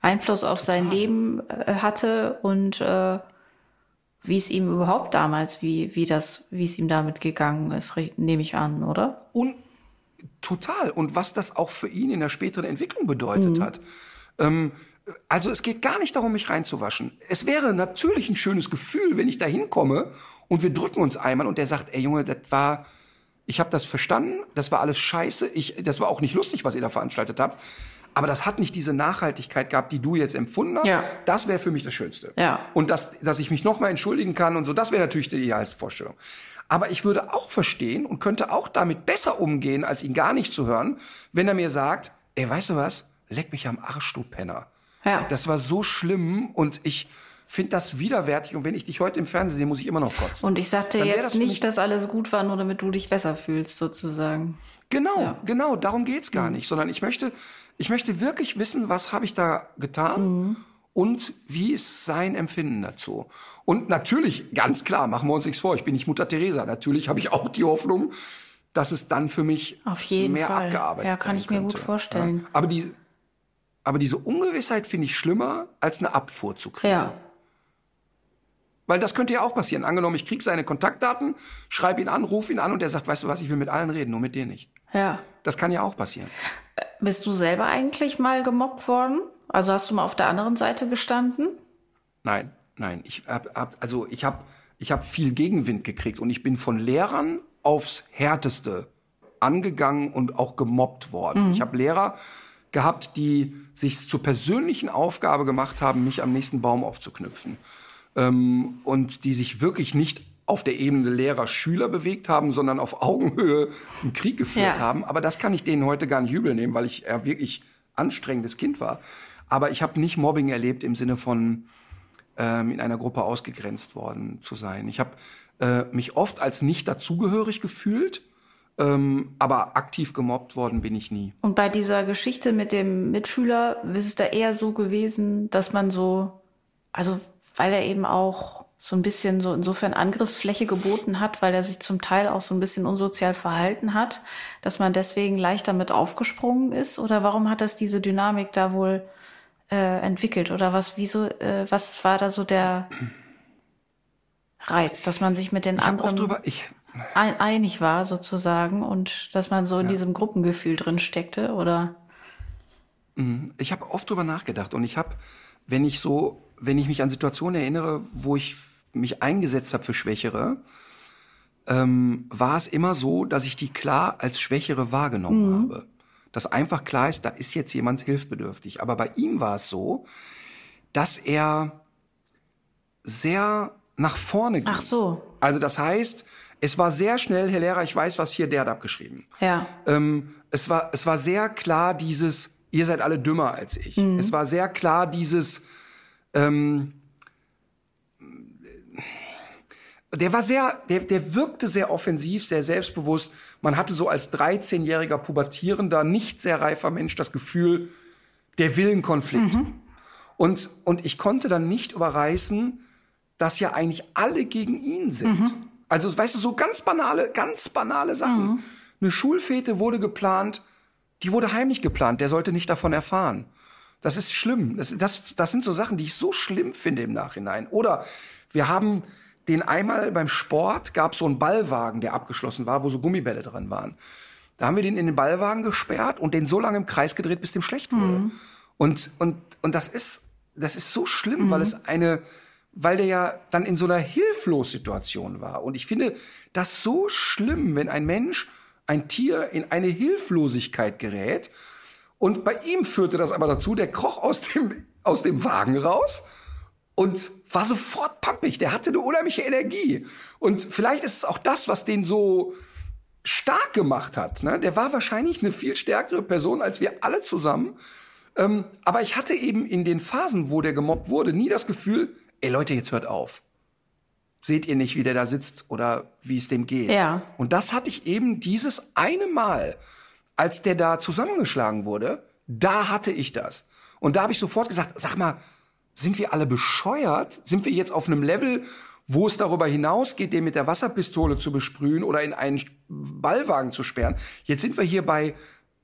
Einfluss auf sein Leben äh, hatte und äh, wie es ihm überhaupt damals, wie, wie das, wie es ihm damit gegangen ist, nehme ich an, oder? Und total. Und was das auch für ihn in der späteren Entwicklung bedeutet hat. Ähm, also es geht gar nicht darum, mich reinzuwaschen. Es wäre natürlich ein schönes Gefühl, wenn ich da hinkomme und wir drücken uns einmal und der sagt, ey Junge, das war, ich habe das verstanden, das war alles scheiße, ich, das war auch nicht lustig, was ihr da veranstaltet habt. Aber das hat nicht diese Nachhaltigkeit gehabt, die du jetzt empfunden hast. Ja. Das wäre für mich das Schönste. Ja. Und dass, dass ich mich nochmal entschuldigen kann und so, das wäre natürlich die Idealvorstellung. Aber ich würde auch verstehen und könnte auch damit besser umgehen, als ihn gar nicht zu hören, wenn er mir sagt, ey, weißt du was? Leck mich am Arsch, du Penner. Ja. Das war so schlimm und ich finde das widerwärtig und wenn ich dich heute im Fernsehen sehe, muss ich immer noch kotzen. Und ich sagte jetzt das nicht, dass alles gut war, nur damit du dich besser fühlst, sozusagen. Genau, genau, darum geht's gar nicht, sondern ich möchte, ich möchte wirklich wissen, was habe ich da getan und wie ist sein Empfinden dazu. Und natürlich, ganz klar, machen wir uns nichts vor, ich bin nicht Mutter Teresa. Natürlich habe ich auch die Hoffnung, dass es dann für mich Auf jeden mehr Fall. abgearbeitet Ja, kann ich mir gut könnte. vorstellen. Ja. Aber, die, aber diese Ungewissheit finde ich schlimmer, als eine Abfuhr zu kriegen. Ja. Weil das könnte ja auch passieren. Angenommen, ich krieg seine Kontaktdaten, schreibe ihn an, ruf ihn an und er sagt, weißt du was, ich will mit allen reden, nur mit dir nicht. Ja. Das kann ja auch passieren. Bist du selber eigentlich mal gemobbt worden? Also hast du mal auf der anderen Seite gestanden? Nein, nein. Ich hab, hab also ich habe ich hab viel Gegenwind gekriegt und ich bin von Lehrern aufs härteste angegangen und auch gemobbt worden. Mhm. Ich habe Lehrer gehabt, die sich zur persönlichen Aufgabe gemacht haben, mich am nächsten Baum aufzuknüpfen. Ähm, und die sich wirklich nicht auf der Ebene Lehrer-Schüler bewegt haben, sondern auf Augenhöhe einen Krieg geführt Ja. haben. Aber das kann ich denen heute gar nicht übel nehmen, weil ich ja wirklich anstrengendes Kind war. Aber ich habe nicht Mobbing erlebt im Sinne von ähm, in einer Gruppe ausgegrenzt worden zu sein. Ich habe äh, mich oft als nicht dazugehörig gefühlt, ähm, aber aktiv gemobbt worden bin ich nie. Und bei dieser Geschichte mit dem Mitschüler ist es da eher so gewesen, dass man so, also weil er eben auch so ein bisschen so insofern Angriffsfläche geboten hat, weil er sich zum Teil auch so ein bisschen unsozial verhalten hat, dass man deswegen leichter mit aufgesprungen ist? Oder warum hat das diese Dynamik da wohl äh, entwickelt? Oder was, wieso, äh, was war da so der Reiz, dass man sich mit den Ich anderen drüber, ich, ein, einig war sozusagen und dass man so in diesem Gruppengefühl drin steckte oder ich habe oft drüber nachgedacht und ich habe, wenn ich so, wenn ich mich an Situationen erinnere, wo ich mich eingesetzt habe für Schwächere, ähm, war es immer so, dass ich die klar als Schwächere wahrgenommen habe. Dass einfach klar ist, da ist jetzt jemand hilfsbedürftig. Aber bei ihm war es so, dass er sehr nach vorne ging. Ach so. Also das heißt, es war sehr schnell, Herr Lehrer, ich weiß, was hier der hat abgeschrieben. ja. Ähm, es, war, es war sehr klar dieses, ihr seid alle dümmer als ich. Es war sehr klar dieses, ähm, der war sehr, der, der wirkte sehr offensiv, sehr selbstbewusst. Man hatte so als 13-jähriger pubertierender, nicht sehr reifer Mensch das Gefühl, der will einen Konflikt. Und, und ich konnte dann nicht überreißen, dass ja eigentlich alle gegen ihn sind. Also, weißt du, so ganz banale, ganz banale Sachen. Eine Schulfete wurde geplant, die wurde heimlich geplant, der sollte nicht davon erfahren. Das ist schlimm. Das, das, das sind so Sachen, die ich so schlimm finde im Nachhinein. Oder wir haben den einmal beim Sport, gab so einen Ballwagen, der abgeschlossen war, wo so Gummibälle dran waren. Da haben wir den in den Ballwagen gesperrt und den so lange im Kreis gedreht, bis dem schlecht wurde. Und, und, und das ist, das ist so schlimm, weil es eine, weil der ja dann in so einer Hilflos-Situation war. Und ich finde das so schlimm, wenn ein Mensch, ein Tier in eine Hilflosigkeit gerät. Und bei ihm führte das aber dazu, der kroch aus dem, aus dem Wagen raus und war sofort pappig. Der hatte eine unheimliche Energie. Und vielleicht ist es auch das, was den so stark gemacht hat. Ne? Der war wahrscheinlich eine viel stärkere Person als wir alle zusammen. Ähm, aber ich hatte eben in den Phasen, wo der gemobbt wurde, nie das Gefühl, ey Leute, jetzt hört auf. Seht ihr nicht, wie der da sitzt oder wie es dem geht? Ja. Und das hatte ich eben dieses eine Mal, als der da zusammengeschlagen wurde, da hatte ich das. Und da habe ich sofort gesagt, sag mal, sind wir alle bescheuert? Sind wir jetzt auf einem Level, wo es darüber hinausgeht, den mit der Wasserpistole zu besprühen oder in einen Ballwagen zu sperren? Jetzt sind wir hier bei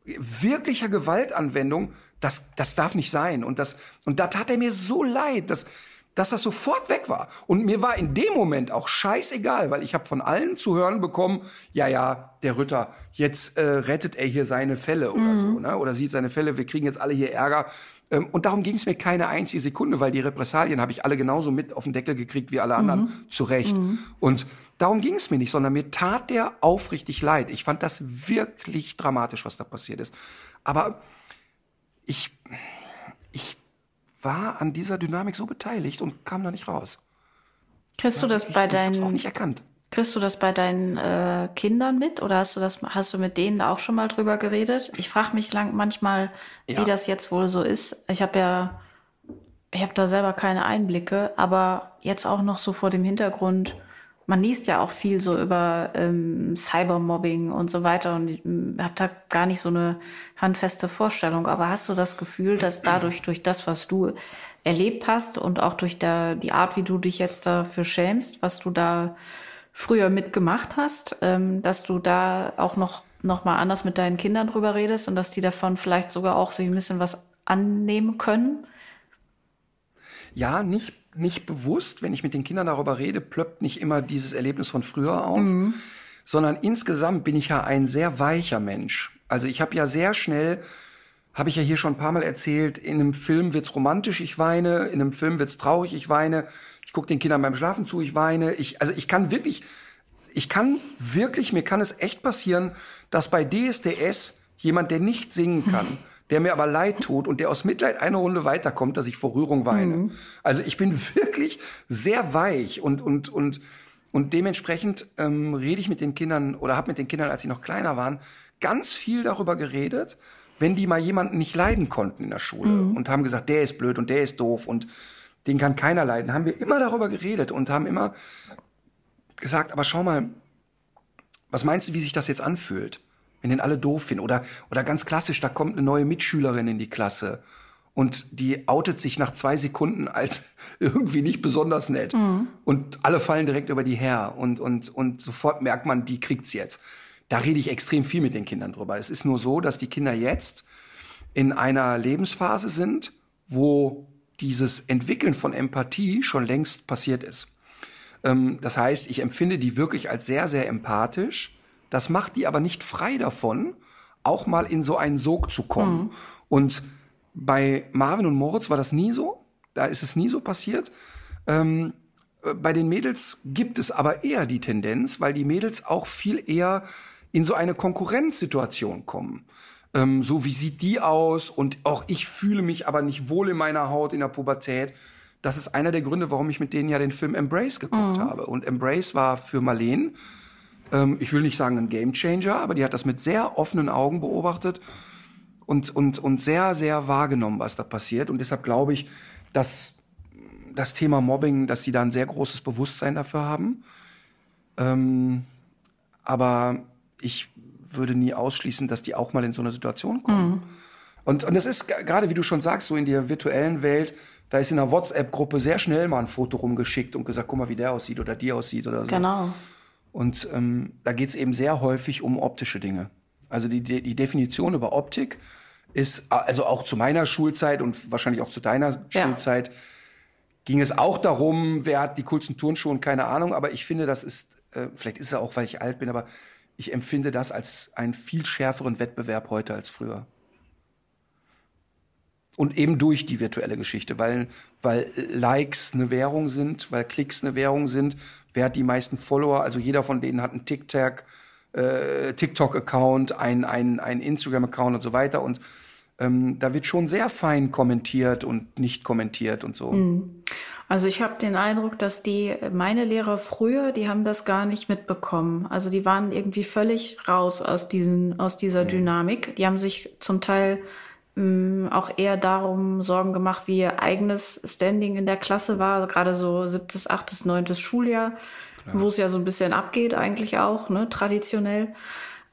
wirklicher Gewaltanwendung. Das, das darf nicht sein. Und das, und da tat er mir so leid, dass, dass das sofort weg war. Und mir war in dem Moment auch scheißegal, weil ich habe von allen zu hören bekommen, ja, ja, der Ritter, jetzt äh, rettet er hier seine Fälle oder so, ne? Oder sieht seine Fälle, wir kriegen jetzt alle hier Ärger. Ähm, und darum ging es mir keine einzige Sekunde, weil die Repressalien habe ich alle genauso mit auf den Deckel gekriegt wie alle anderen, zu Recht. Und darum ging es mir nicht, sondern mir tat der aufrichtig leid. Ich fand das wirklich dramatisch, was da passiert ist. Aber ich war an dieser Dynamik so beteiligt und kam da nicht raus. Kriegst du das ich, bei ich hab's auch deinen nicht erkannt. kriegst du das bei deinen äh, Kindern mit oder hast du das hast du mit denen auch schon mal drüber geredet? Ich frage mich lang manchmal, Ja. wie das jetzt wohl so ist. Ich habe ja ich habe da selber keine Einblicke, aber jetzt auch noch so vor dem Hintergrund, man liest ja auch viel so über ähm, Cybermobbing und so weiter und ich habe da gar nicht so eine handfeste Vorstellung. Aber hast du das Gefühl, dass dadurch, durch das, was du erlebt hast und auch durch der, die Art, wie du dich jetzt dafür schämst, was du da früher mitgemacht hast, ähm, dass du da auch noch, noch mal anders mit deinen Kindern drüber redest und dass die davon vielleicht sogar auch so ein bisschen was annehmen können? Ja, nicht, nicht bewusst, wenn ich mit den Kindern darüber rede, plöppt nicht immer dieses Erlebnis von früher auf, sondern insgesamt bin ich ja ein sehr weicher Mensch. Also ich habe ja sehr schnell, habe ich ja hier schon ein paar Mal erzählt, in einem Film wird's romantisch, ich weine, in einem Film wird's traurig, ich weine, ich gucke den Kindern beim Schlafen zu, ich weine. Ich, also ich kann wirklich, ich kann wirklich, mir kann es echt passieren, dass bei DSDS jemand, der nicht singen kann, [laughs] der mir aber leid tut und der aus Mitleid eine Runde weiterkommt, dass ich vor Rührung weine. Mhm. Also ich bin [laughs] wirklich sehr weich und und und und dementsprechend ähm, rede ich mit den Kindern oder habe mit den Kindern, als sie noch kleiner waren, ganz viel darüber geredet, wenn die mal jemanden nicht leiden konnten in der Schule mhm. und haben gesagt, der ist blöd und der ist doof und den kann keiner leiden, haben wir immer darüber geredet und haben immer gesagt, aber schau mal, was meinst du, wie sich das jetzt anfühlt? Wenn den alle doof finden. Oder, oder ganz klassisch, da kommt eine neue Mitschülerin in die Klasse und die outet sich nach zwei Sekunden als [laughs] irgendwie nicht besonders nett. Mhm. Und alle fallen direkt über die her und, und, und sofort merkt man, die kriegt's jetzt. Da rede ich extrem viel mit den Kindern drüber. Es ist nur so, dass die Kinder jetzt in einer Lebensphase sind, wo dieses Entwickeln von Empathie schon längst passiert ist. Ähm, das heißt, ich empfinde die wirklich als sehr, sehr empathisch das macht die aber nicht frei davon, auch mal in so einen Sog zu kommen. Mhm. Und bei Marvin und Moritz war das nie so. Da ist es nie so passiert. Ähm, bei den Mädels gibt es aber eher die Tendenz, weil die Mädels auch viel eher in so eine Konkurrenzsituation kommen. Ähm, so wie sieht die aus und auch ich fühle mich aber nicht wohl in meiner Haut in der Pubertät. Das ist einer der Gründe, warum ich mit denen ja den Film Embrace geguckt mhm. habe. Und Embrace war für Marlene ähm, ich will nicht sagen ein Gamechanger, aber die hat das mit sehr offenen Augen beobachtet und, und, und sehr, sehr wahrgenommen, was da passiert. Und deshalb glaube ich, dass das Thema Mobbing, dass sie da ein sehr großes Bewusstsein dafür haben. Ähm, aber ich würde nie ausschließen, dass die auch mal in so eine Situation kommen. Mhm. Und, und es ist gerade, wie du schon sagst, so in der virtuellen Welt, da ist in einer WhatsApp-Gruppe sehr schnell mal ein Foto rumgeschickt und gesagt, guck mal, wie der aussieht oder die aussieht oder so. Genau. Und ähm, da geht es eben sehr häufig um optische Dinge. Also die, die Definition über Optik ist, also auch zu meiner Schulzeit und wahrscheinlich auch zu deiner ja. Schulzeit, ging es auch darum, wer hat die coolsten Turnschuhe und keine Ahnung. Aber ich finde, das ist, äh, vielleicht ist es auch, weil ich alt bin, aber ich empfinde das als einen viel schärferen Wettbewerb heute als früher. Und eben durch die virtuelle Geschichte, weil, weil Likes eine Währung sind, weil Klicks eine Währung sind. Wer hat die meisten Follower? Also jeder von denen hat einen TikTok, äh, TikTok-Account, ein, ein, ein Instagram-Account und so weiter. Und ähm, da wird schon sehr fein kommentiert und nicht kommentiert und so. Hm. Also ich habe den Eindruck, dass die meine Lehrer früher, die haben das gar nicht mitbekommen. Also die waren irgendwie völlig raus aus diesen aus dieser mhm. Dynamik. Die haben sich zum Teil mh, auch eher darum Sorgen gemacht, wie ihr eigenes Standing in der Klasse war, also gerade so siebtes, achtes, neuntes Schuljahr, wo es ja so ein bisschen abgeht eigentlich auch, ne, traditionell.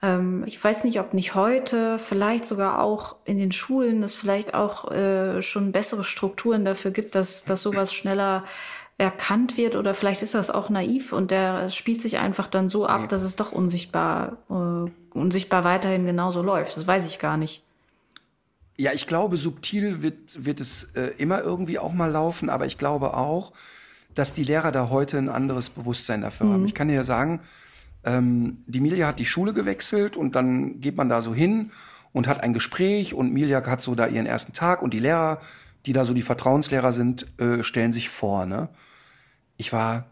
Ähm, ich weiß nicht, ob nicht heute, vielleicht sogar auch in den Schulen es vielleicht auch äh, schon bessere Strukturen dafür gibt, dass, dass sowas schneller erkannt wird oder vielleicht ist das auch naiv und der spielt sich einfach dann so ab, dass es doch unsichtbar, äh, unsichtbar weiterhin genauso läuft. Das weiß ich gar nicht. Ja, ich glaube, subtil wird, wird es äh, immer irgendwie auch mal laufen, aber ich glaube auch, dass die Lehrer da heute ein anderes Bewusstsein dafür mhm. haben. Ich kann dir ja sagen, ähm, die Milia hat die Schule gewechselt und dann geht man da so hin und hat ein Gespräch und Milia hat so da ihren ersten Tag und die Lehrer, die da so die Vertrauenslehrer sind, äh, stellen sich vor. Ne? Ich war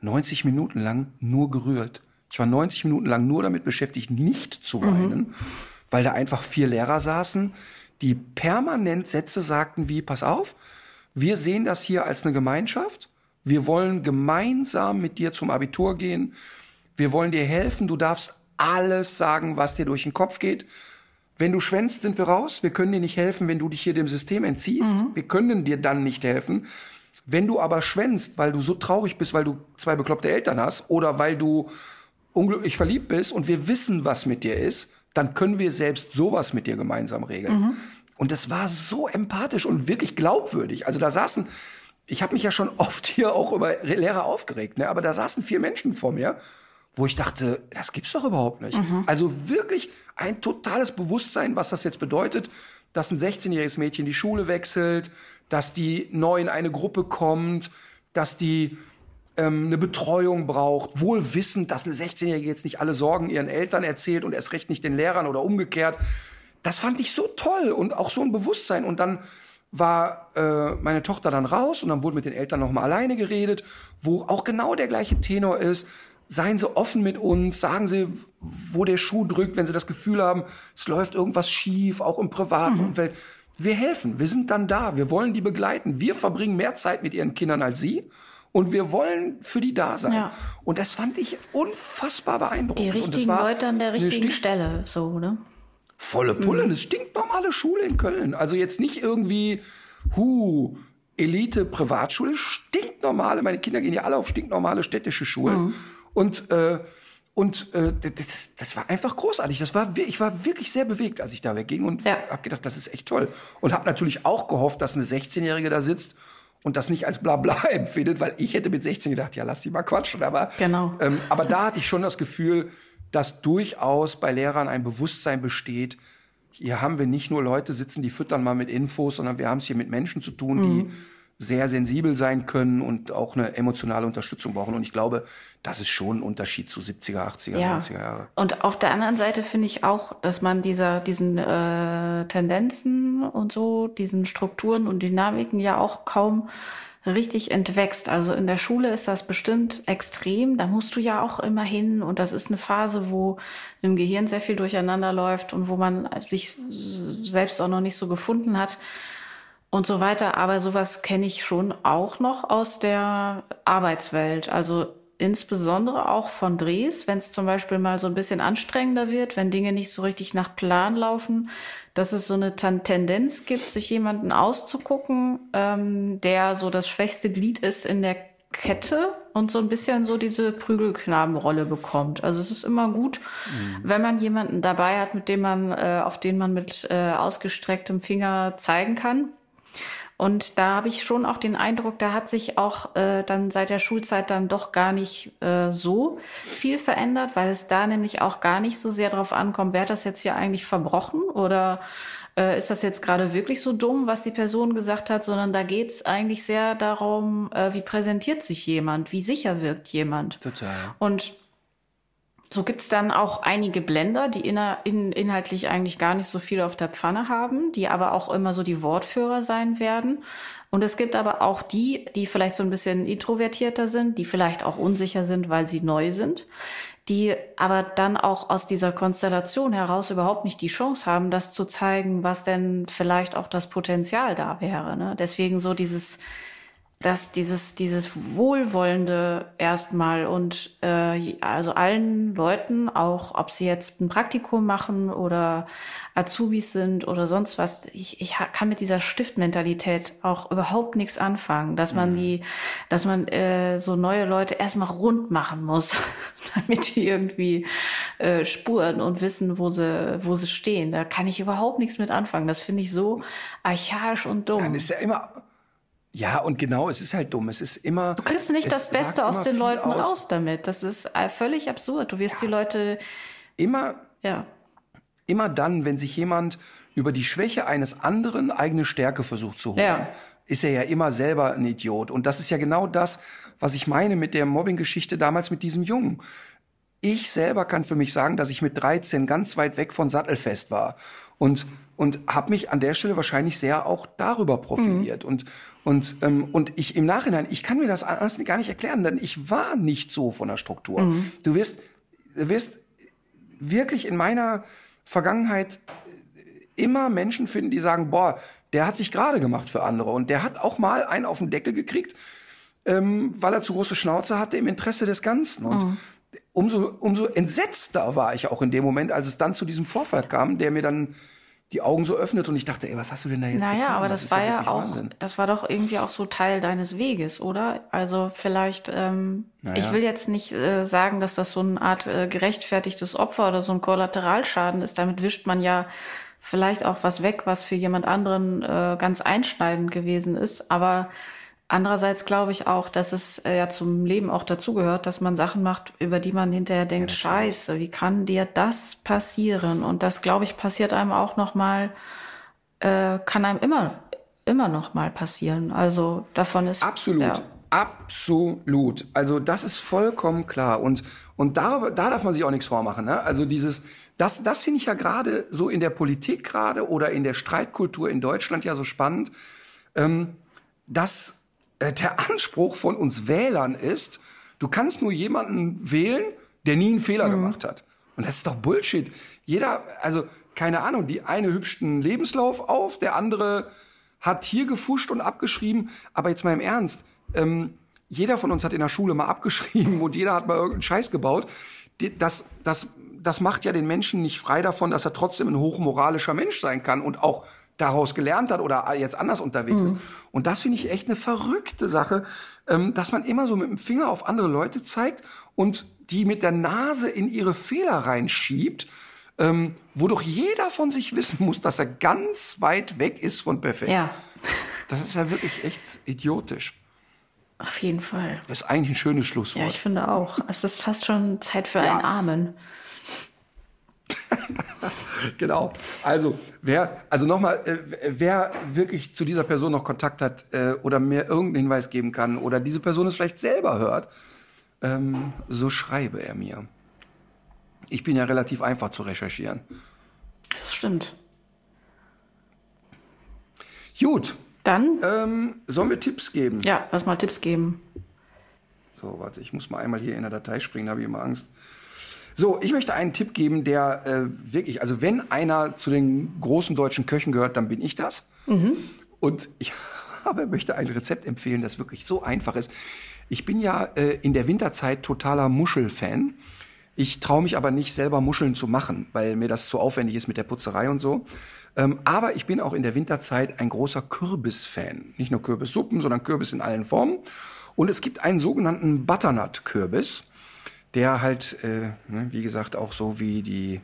90 Minuten lang nur gerührt. Ich war 90 Minuten lang nur damit beschäftigt, nicht zu weinen. Mhm weil da einfach vier Lehrer saßen, die permanent Sätze sagten wie, pass auf, wir sehen das hier als eine Gemeinschaft, wir wollen gemeinsam mit dir zum Abitur gehen, wir wollen dir helfen, du darfst alles sagen, was dir durch den Kopf geht. Wenn du schwänzt, sind wir raus. Wir können dir nicht helfen, wenn du dich hier dem System entziehst. Mhm. Wir können dir dann nicht helfen. Wenn du aber schwänzt, weil du so traurig bist, weil du zwei bekloppte Eltern hast oder weil du unglücklich verliebt bist und wir wissen, was mit dir ist, dann können wir selbst sowas mit dir gemeinsam regeln. Mhm. Und das war so empathisch und wirklich glaubwürdig. Also da saßen, ich habe mich ja schon [laughs] oft hier auch über Lehrer aufgeregt, ne? aber da saßen vier Menschen vor mir, wo ich dachte, das gibt's doch überhaupt nicht. Mhm. Also wirklich ein totales Bewusstsein, was das jetzt bedeutet, dass ein 16-jähriges Mädchen die Schule wechselt, dass die neu in eine Gruppe kommt, dass die ähm, eine Betreuung braucht, wohl wissend, dass eine 16-Jährige jetzt nicht alle Sorgen ihren Eltern erzählt und erst recht nicht den Lehrern oder umgekehrt. Das fand ich so toll und auch so ein Bewusstsein. Und dann war äh, meine Tochter dann raus und dann wurde mit den Eltern noch mal alleine geredet, wo auch genau der gleiche Tenor ist. Seien Sie offen mit uns, sagen Sie, wo der Schuh drückt, wenn Sie das Gefühl haben, es läuft irgendwas schief, auch im privaten mhm. Umfeld. Wir helfen, wir sind dann da, wir wollen die begleiten. Wir verbringen mehr Zeit mit ihren Kindern als Sie und wir wollen für die da sein. Ja. Und das fand ich unfassbar beeindruckend. Die richtigen Leute an der richtigen Stelle, so, ne? Volle Pulle, mhm. das stinknormale Schule in Köln. Also jetzt nicht irgendwie, hu, Elite Privatschule, stinknormale. Meine Kinder gehen ja alle auf stinknormale städtische Schulen. Mhm. Und äh, und äh, das, das war einfach großartig. Das war, ich war wirklich sehr bewegt, als ich da wegging und ja. habe gedacht, das ist echt toll. Und habe natürlich auch gehofft, dass eine 16-Jährige da sitzt und das nicht als Blabla [laughs] empfindet, weil ich hätte mit 16 gedacht, ja, lass die mal quatschen. Aber, genau. ähm, aber da hatte ich schon das Gefühl, dass durchaus bei Lehrern ein Bewusstsein besteht, hier haben wir nicht nur Leute sitzen, die füttern mal mit Infos, sondern wir haben es hier mit Menschen zu tun, die mhm. Sehr sensibel sein können und auch eine emotionale Unterstützung brauchen. Und ich glaube, das ist schon ein Unterschied zu 70er, 80er, ja. 90er Jahre. Und auf der anderen Seite finde ich auch, dass man dieser, diesen äh, Tendenzen und so, diesen Strukturen und Dynamiken ja auch kaum richtig entwächst. Also in der Schule ist das bestimmt extrem. Da musst du ja auch immer hin. Und das ist eine Phase, wo im Gehirn sehr viel durcheinander läuft und wo man sich selbst auch noch nicht so gefunden hat und so weiter. Aber sowas kenne ich schon auch noch aus der Arbeitswelt. Also insbesondere auch von Drehs, wenn es zum Beispiel mal so ein bisschen anstrengender wird, wenn Dinge nicht so richtig nach Plan laufen, dass es so eine Tendenz gibt, sich jemanden auszugucken, ähm, der so das schwächste Glied ist in der Kette und so ein bisschen so diese Prügelknabenrolle bekommt. Also es ist immer gut, mhm. wenn man jemanden dabei hat, mit dem man, äh, auf den man mit äh, ausgestrecktem Finger zeigen kann. Und da habe ich schon auch den Eindruck, da hat sich auch äh, dann seit der Schulzeit dann doch gar nicht äh, so viel verändert, weil es da nämlich auch gar nicht so sehr darauf ankommt, wer hat das jetzt hier eigentlich verbrochen oder äh, ist das jetzt gerade wirklich so dumm, was die Person gesagt hat, sondern da geht es eigentlich sehr darum, äh, wie präsentiert sich jemand, wie sicher wirkt jemand. Total. Und so gibt's dann auch einige Blender, die inner, in, inhaltlich eigentlich gar nicht so viel auf der Pfanne haben, die aber auch immer so die Wortführer sein werden. Und es gibt aber auch die, die vielleicht so ein bisschen introvertierter sind, die vielleicht auch unsicher sind, weil sie neu sind, die aber dann auch aus dieser Konstellation heraus überhaupt nicht die Chance haben, das zu zeigen, was denn vielleicht auch das Potenzial da wäre. Ne? Deswegen so dieses dass dieses, dieses Wohlwollende erstmal und äh, also allen Leuten, auch ob sie jetzt ein Praktikum machen oder Azubis sind oder sonst was, ich, ich kann mit dieser Stiftmentalität auch überhaupt nichts anfangen, dass man mhm. die, dass man äh, so neue Leute erstmal rund machen muss, [laughs] damit die irgendwie äh, spuren und wissen, wo sie, wo sie stehen. Da kann ich überhaupt nichts mit anfangen. Das finde ich so archaisch und dumm. Dann ist ja immer ja, und genau, es ist halt dumm. Es ist immer. Du kriegst nicht das Beste aus den Leuten aus. raus damit. Das ist äh, völlig absurd. Du wirst ja. die Leute. Immer. Ja. Immer dann, wenn sich jemand über die Schwäche eines anderen eigene Stärke versucht zu holen, ja. ist er ja immer selber ein Idiot. Und das ist ja genau das, was ich meine mit der Mobbing-Geschichte damals mit diesem Jungen. Ich selber kann für mich sagen, dass ich mit 13 ganz weit weg von Sattelfest war und und habe mich an der Stelle wahrscheinlich sehr auch darüber profiliert mhm. und und ähm, und ich im Nachhinein ich kann mir das alles gar nicht erklären denn ich war nicht so von der Struktur mhm. du wirst wirst wirklich in meiner Vergangenheit immer Menschen finden die sagen boah der hat sich gerade gemacht für andere und der hat auch mal einen auf den Deckel gekriegt ähm, weil er zu große Schnauze hatte im Interesse des Ganzen und mhm umso, umso entsetzter war ich auch in dem Moment, als es dann zu diesem Vorfall kam, der mir dann die Augen so öffnet und ich dachte, ey, was hast du denn da jetzt Naja, getan? aber das, das war ja, auch, Wahnsinn. das war doch irgendwie auch so Teil deines Weges, oder? Also vielleicht, ähm, naja. ich will jetzt nicht äh, sagen, dass das so eine Art äh, gerechtfertigtes Opfer oder so ein Kollateralschaden ist. Damit wischt man ja vielleicht auch was weg, was für jemand anderen äh, ganz einschneidend gewesen ist. Aber Andererseits glaube ich auch, dass es äh, ja zum Leben auch dazugehört, dass man Sachen macht, über die man hinterher denkt, ja, scheiße, wie kann dir das passieren? Und das, glaube ich, passiert einem auch noch mal, äh, kann einem immer, immer noch mal passieren. Also davon ist... Absolut. Ja. Absolut. Also das ist vollkommen klar. Und, und da, da darf man sich auch nichts vormachen. Ne? Also dieses, das, das finde ich ja gerade so in der Politik gerade oder in der Streitkultur in Deutschland ja so spannend, ähm, dass äh, der Anspruch von uns Wählern ist, du kannst nur jemanden wählen, der nie einen Fehler mhm. gemacht hat. Und das ist doch Bullshit. Jeder, also keine Ahnung, die eine hübschen Lebenslauf auf, der andere hat hier gefuscht und abgeschrieben. Aber jetzt mal im Ernst, ähm, jeder von uns hat in der Schule mal abgeschrieben [laughs] und jeder hat mal irgendeinen Scheiß gebaut. Das, das, das macht ja den Menschen nicht frei davon, dass er trotzdem ein hochmoralischer Mensch sein kann und auch daraus gelernt hat oder jetzt anders unterwegs mhm. ist. Und das finde ich echt eine verrückte Sache, ähm, dass man immer so mit dem Finger auf andere Leute zeigt und die mit der Nase in ihre Fehler reinschiebt, ähm, wo doch jeder von sich wissen muss, dass er ganz weit weg ist von perfekt. Ja. [laughs] Das ist ja wirklich echt idiotisch. Auf jeden Fall. Das ist eigentlich ein schönes Schlusswort. Ja, ich finde auch. Es ist fast schon Zeit für ja. einen Amen. [laughs] genau. Also, wer, also nochmal, äh, wer wirklich zu dieser Person noch Kontakt hat äh, oder mir irgendeinen Hinweis geben kann oder diese Person es vielleicht selber hört, ähm, so schreibe er mir. Ich bin ja relativ einfach zu recherchieren. Das stimmt. Gut. Dann? Ähm, sollen wir Tipps geben? Ja, lass mal Tipps geben. So, warte, ich muss mal einmal hier in der Datei springen, da habe ich immer Angst. So, ich möchte einen Tipp geben, der äh, wirklich, also wenn einer zu den großen deutschen Köchen gehört, dann bin ich das. Mhm. Und ich [laughs] habe, möchte ein Rezept empfehlen, das wirklich so einfach ist. Ich bin ja äh, in der Winterzeit totaler Muschelfan. Ich traue mich aber nicht selber Muscheln zu machen, weil mir das zu aufwendig ist mit der Putzerei und so. Ähm, aber ich bin auch in der Winterzeit ein großer Kürbis-Fan. Nicht nur Kürbissuppen, sondern Kürbis in allen Formen. Und es gibt einen sogenannten Butternut-Kürbis der halt, äh, ne, wie gesagt, auch so wie die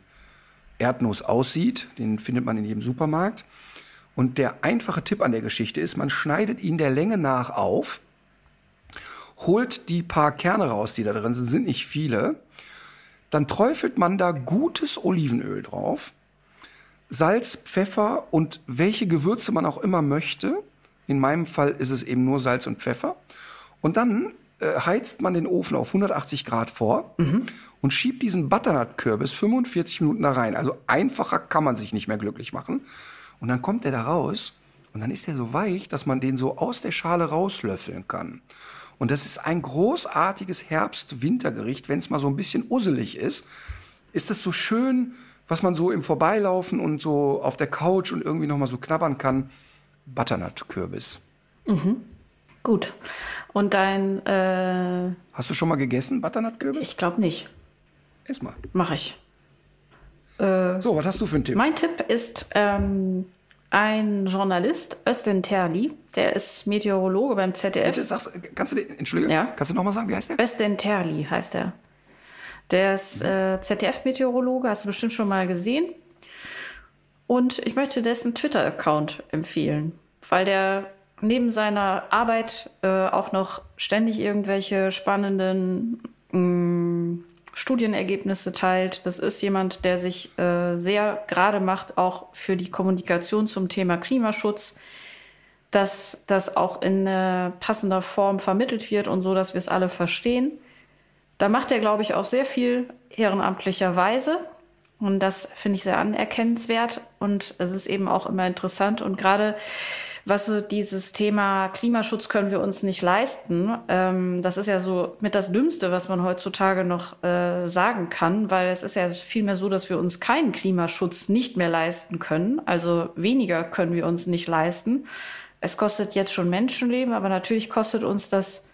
Erdnuss aussieht. Den findet man in jedem Supermarkt. Und der einfache Tipp an der Geschichte ist, man schneidet ihn der Länge nach auf, holt die paar Kerne raus, die da drin sind, sind nicht viele. Dann träufelt man da gutes Olivenöl drauf, Salz, Pfeffer und welche Gewürze man auch immer möchte. In meinem Fall ist es eben nur Salz und Pfeffer. Und dann äh, heizt man den Ofen auf 180 Grad vor mhm. und schiebt diesen Butternut-Kürbis 45 Minuten da rein. Also einfacher kann man sich nicht mehr glücklich machen. Und dann kommt der da raus und dann ist der so weich, dass man den so aus der Schale rauslöffeln kann. Und das ist ein großartiges Herbst-Wintergericht, wenn es mal so ein bisschen usselig ist. Ist das so schön, was man so im Vorbeilaufen und so auf der Couch und irgendwie noch mal so knabbern kann? Butternut-Kürbis. Mhm. Gut. Und dein. Äh, Hast du schon mal gegessen, Butternut-Kürbis? Ich glaube nicht. Ess mal. Mach ich. Äh, so, was hast du für einen Tipp? Mein Tipp ist ähm, ein Journalist, Östin Terli. Der ist Meteorologe beim ZDF. Bitte, sagst, kannst du den, Entschuldigung, ja? kannst du nochmal sagen, wie heißt der? Östin Terli heißt er. Der ist äh, ZDF-Meteorologe, hast du bestimmt schon mal gesehen. Und ich möchte dessen Twitter-Account empfehlen, weil der neben seiner Arbeit äh, auch noch ständig irgendwelche spannenden mh, mm, Studienergebnisse teilt. Das ist jemand, der sich äh, sehr gerade macht, auch für die Kommunikation zum Thema Klimaschutz, dass das auch in äh, passender Form vermittelt wird und so, dass wir es alle verstehen. Da macht er, glaube ich, auch sehr viel ehrenamtlicherweise. Und das finde ich sehr anerkennenswert. Und es ist eben auch immer interessant. Und gerade was so dieses Thema Klimaschutz können wir uns nicht leisten. Ähm, das ist ja so mit das Dümmste, was man heutzutage noch äh, sagen kann, weil es ist ja vielmehr so, dass wir uns keinen Klimaschutz nicht mehr leisten können. Also weniger können wir uns nicht leisten. Es kostet jetzt schon Menschenleben, aber natürlich kostet uns das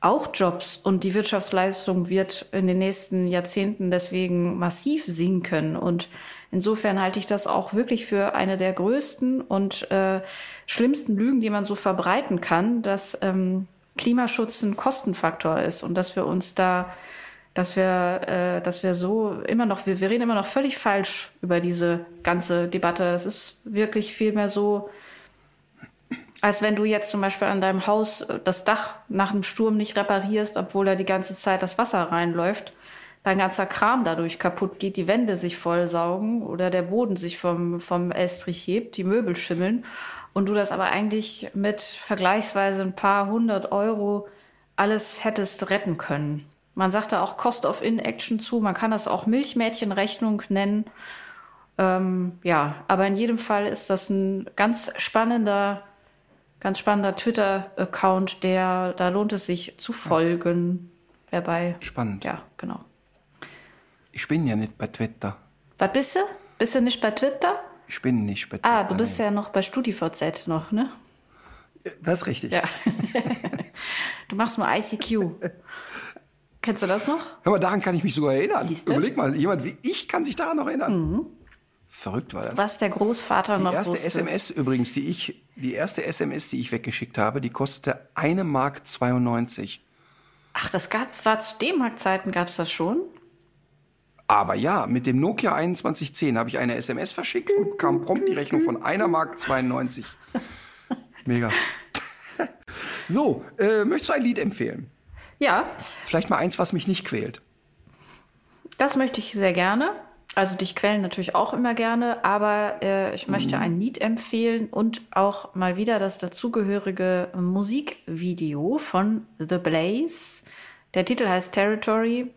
auch Jobs und die Wirtschaftsleistung wird in den nächsten Jahrzehnten deswegen massiv sinken. Und insofern halte ich das auch wirklich für eine der größten und äh, schlimmsten Lügen, die man so verbreiten kann, dass ähm, Klimaschutz ein Kostenfaktor ist und dass wir uns da, dass wir, äh, dass wir so immer noch, wir, wir reden immer noch völlig falsch über diese ganze Debatte. Es ist wirklich vielmehr so, als wenn du jetzt zum Beispiel an deinem Haus das Dach nach einem Sturm nicht reparierst, obwohl da die ganze Zeit das Wasser reinläuft, dein ganzer Kram dadurch kaputt geht, die Wände sich vollsaugen oder der Boden sich vom, vom Estrich hebt, die Möbel schimmeln und du das aber eigentlich mit vergleichsweise ein paar hundert Euro alles hättest retten können. Man sagte auch Cost of Inaction zu, man kann das auch Milchmädchenrechnung nennen. Ähm, ja, aber in jedem Fall ist das ein ganz spannender, ganz spannender Twitter-Account, der, da lohnt es sich zu folgen. Wer bei. Spannend. Ja, genau. Ich bin ja nicht bei Twitter. Was bist du? Bist du nicht bei Twitter? Ich bin nicht bei Twitter. Ah, du bist nee. ja noch bei StudiVZ noch, ne? Das ist richtig. Ja. [laughs] du machst nur ICQ. Kennst du das noch? Hör mal, daran kann ich mich sogar erinnern. Siehste? Überleg mal, jemand wie ich kann sich daran noch erinnern. Verrückt war das. Was der Großvater Die noch erste wusste. SMS übrigens, die ich, die erste SMS, die ich weggeschickt habe, die kostete eine Mark 92. Ach, das gab, war zu D-Mark-Zeiten gab es das schon? Aber ja, mit dem Nokia 2110 habe ich eine SMS verschickt und kam prompt die Rechnung von einer Mark 92. Mega. [laughs] So, äh, möchtest du ein Lied empfehlen? Ja, Vielleicht mal eins, was mich nicht quält. das möchte ich sehr gerne. Also dich quälen natürlich auch immer gerne, aber äh, ich möchte ein Lied empfehlen und auch mal wieder das dazugehörige Musikvideo von The Blaze. Der Titel heißt Territory.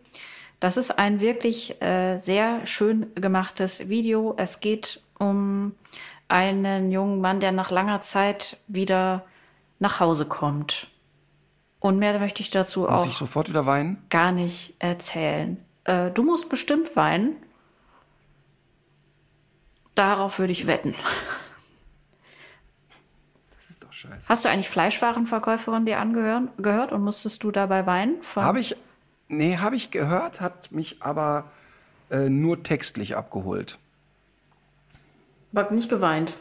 Das ist ein wirklich äh, sehr schön gemachtes Video. Es geht um einen jungen Mann, der nach langer Zeit wieder nach Hause kommt. Und mehr möchte ich dazu Muss auch ich sofort wieder weinen? gar nicht erzählen. Äh, du musst bestimmt weinen. Darauf würde ich wetten. Das ist doch scheiße. Hast du eigentlich Fleischwarenverkäuferin dir angehört gehört und musstest du dabei weinen? Habe ich, nee, habe ich gehört, hat mich aber äh, nur textlich abgeholt. Aber nicht geweint.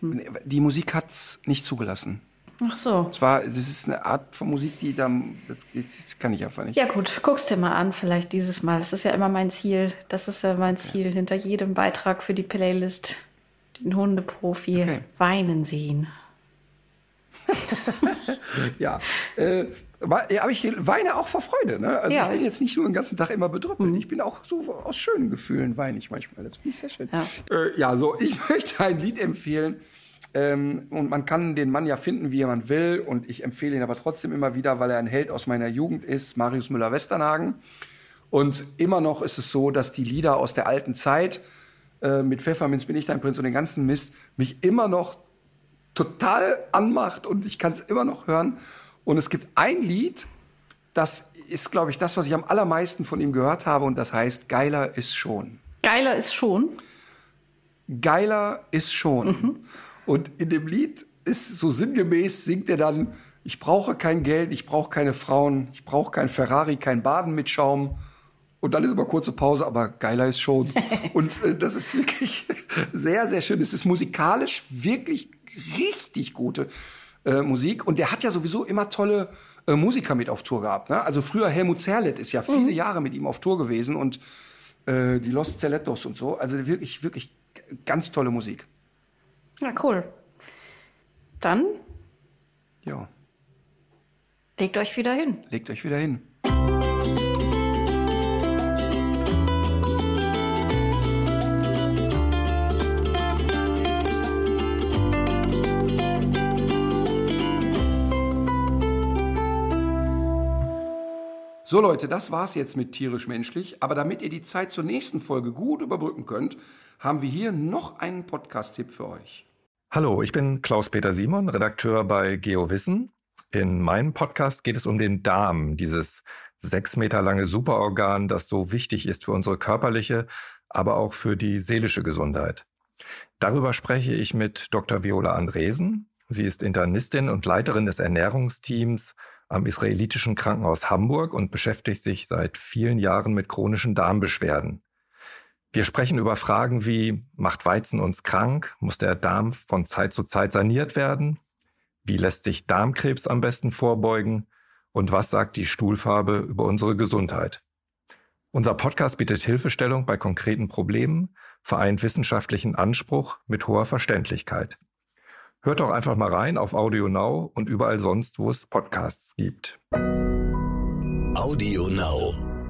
Die Musik hat's nicht zugelassen. Ach so. Es war, das ist eine Art von Musik, die da, das, das kann ich einfach nicht. Ja gut, guck's dir mal an, vielleicht dieses Mal. Das ist ja immer mein Ziel. Das ist ja mein Ziel hinter jedem Beitrag für die Playlist. Den Hundeprofi Okay. weinen sehen. [laughs] Ja, äh, aber, ich weine auch vor Freude. Ne? Also Ja. Mhm. ich bin jetzt nicht nur den ganzen Tag immer bedrüppelt. Ich bin auch so aus schönen Gefühlen weine ich manchmal. Das finde ich sehr schön. Ja. Äh, ja, so, ich [laughs] möchte ein Lied empfehlen. Ähm, und man kann den Mann ja finden, wie man will. Und ich empfehle ihn aber trotzdem immer wieder, weil er ein Held aus meiner Jugend ist, Marius Müller-Westernhagen. Und immer noch ist es so, dass die Lieder aus der alten Zeit äh, mit Pfefferminz bin ich dein Prinz und den ganzen Mist mich immer noch total anmacht und ich kann es immer noch hören. Und es gibt ein Lied, das ist, glaube ich, das, was ich am allermeisten von ihm gehört habe und das heißt Geiler ist schon. Geiler ist schon. Geiler ist schon. Und in dem Lied ist so sinngemäß, singt er dann, ich brauche kein Geld, ich brauche keine Frauen, ich brauche kein Ferrari, kein Baden mit Schaum. Und dann ist immer kurze Pause, aber geiler ist schon. [laughs] Und äh, das ist wirklich [laughs] sehr, sehr schön. Es ist musikalisch wirklich richtig gute äh, Musik. Und der hat ja sowieso immer tolle äh, Musiker mit auf Tour gehabt. Ne? Also früher Helmut Zerlett ist ja viele Jahre mit ihm auf Tour gewesen und äh, die Los Zerlettos und so. Also wirklich, wirklich ganz tolle Musik. Ja, cool. Dann Ja, legt euch wieder hin. legt euch wieder hin. So Leute, das war's jetzt mit tierisch menschlich. Aber damit ihr die Zeit zur nächsten Folge gut überbrücken könnt, haben wir hier noch einen Podcast-Tipp für euch. Hallo, ich bin Klaus-Peter Simon, Redakteur bei GeoWissen. In meinem Podcast geht es um den Darm, dieses sechs Meter lange Superorgan, das so wichtig ist für unsere körperliche, aber auch für die seelische Gesundheit. Darüber spreche ich mit Dr. Viola Andresen. Sie ist Internistin und Leiterin des Ernährungsteams am israelitischen Krankenhaus Hamburg und beschäftigt sich seit vielen Jahren mit chronischen Darmbeschwerden. Wir sprechen über Fragen wie, macht Weizen uns krank? Muss der Darm von Zeit zu Zeit saniert werden? Wie lässt sich Darmkrebs am besten vorbeugen? Und was sagt die Stuhlfarbe über unsere Gesundheit? Unser Podcast bietet Hilfestellung bei konkreten Problemen, vereint wissenschaftlichen Anspruch mit hoher Verständlichkeit. Hört doch einfach mal rein auf Audio Now und überall sonst, wo es Podcasts gibt. Audio Now.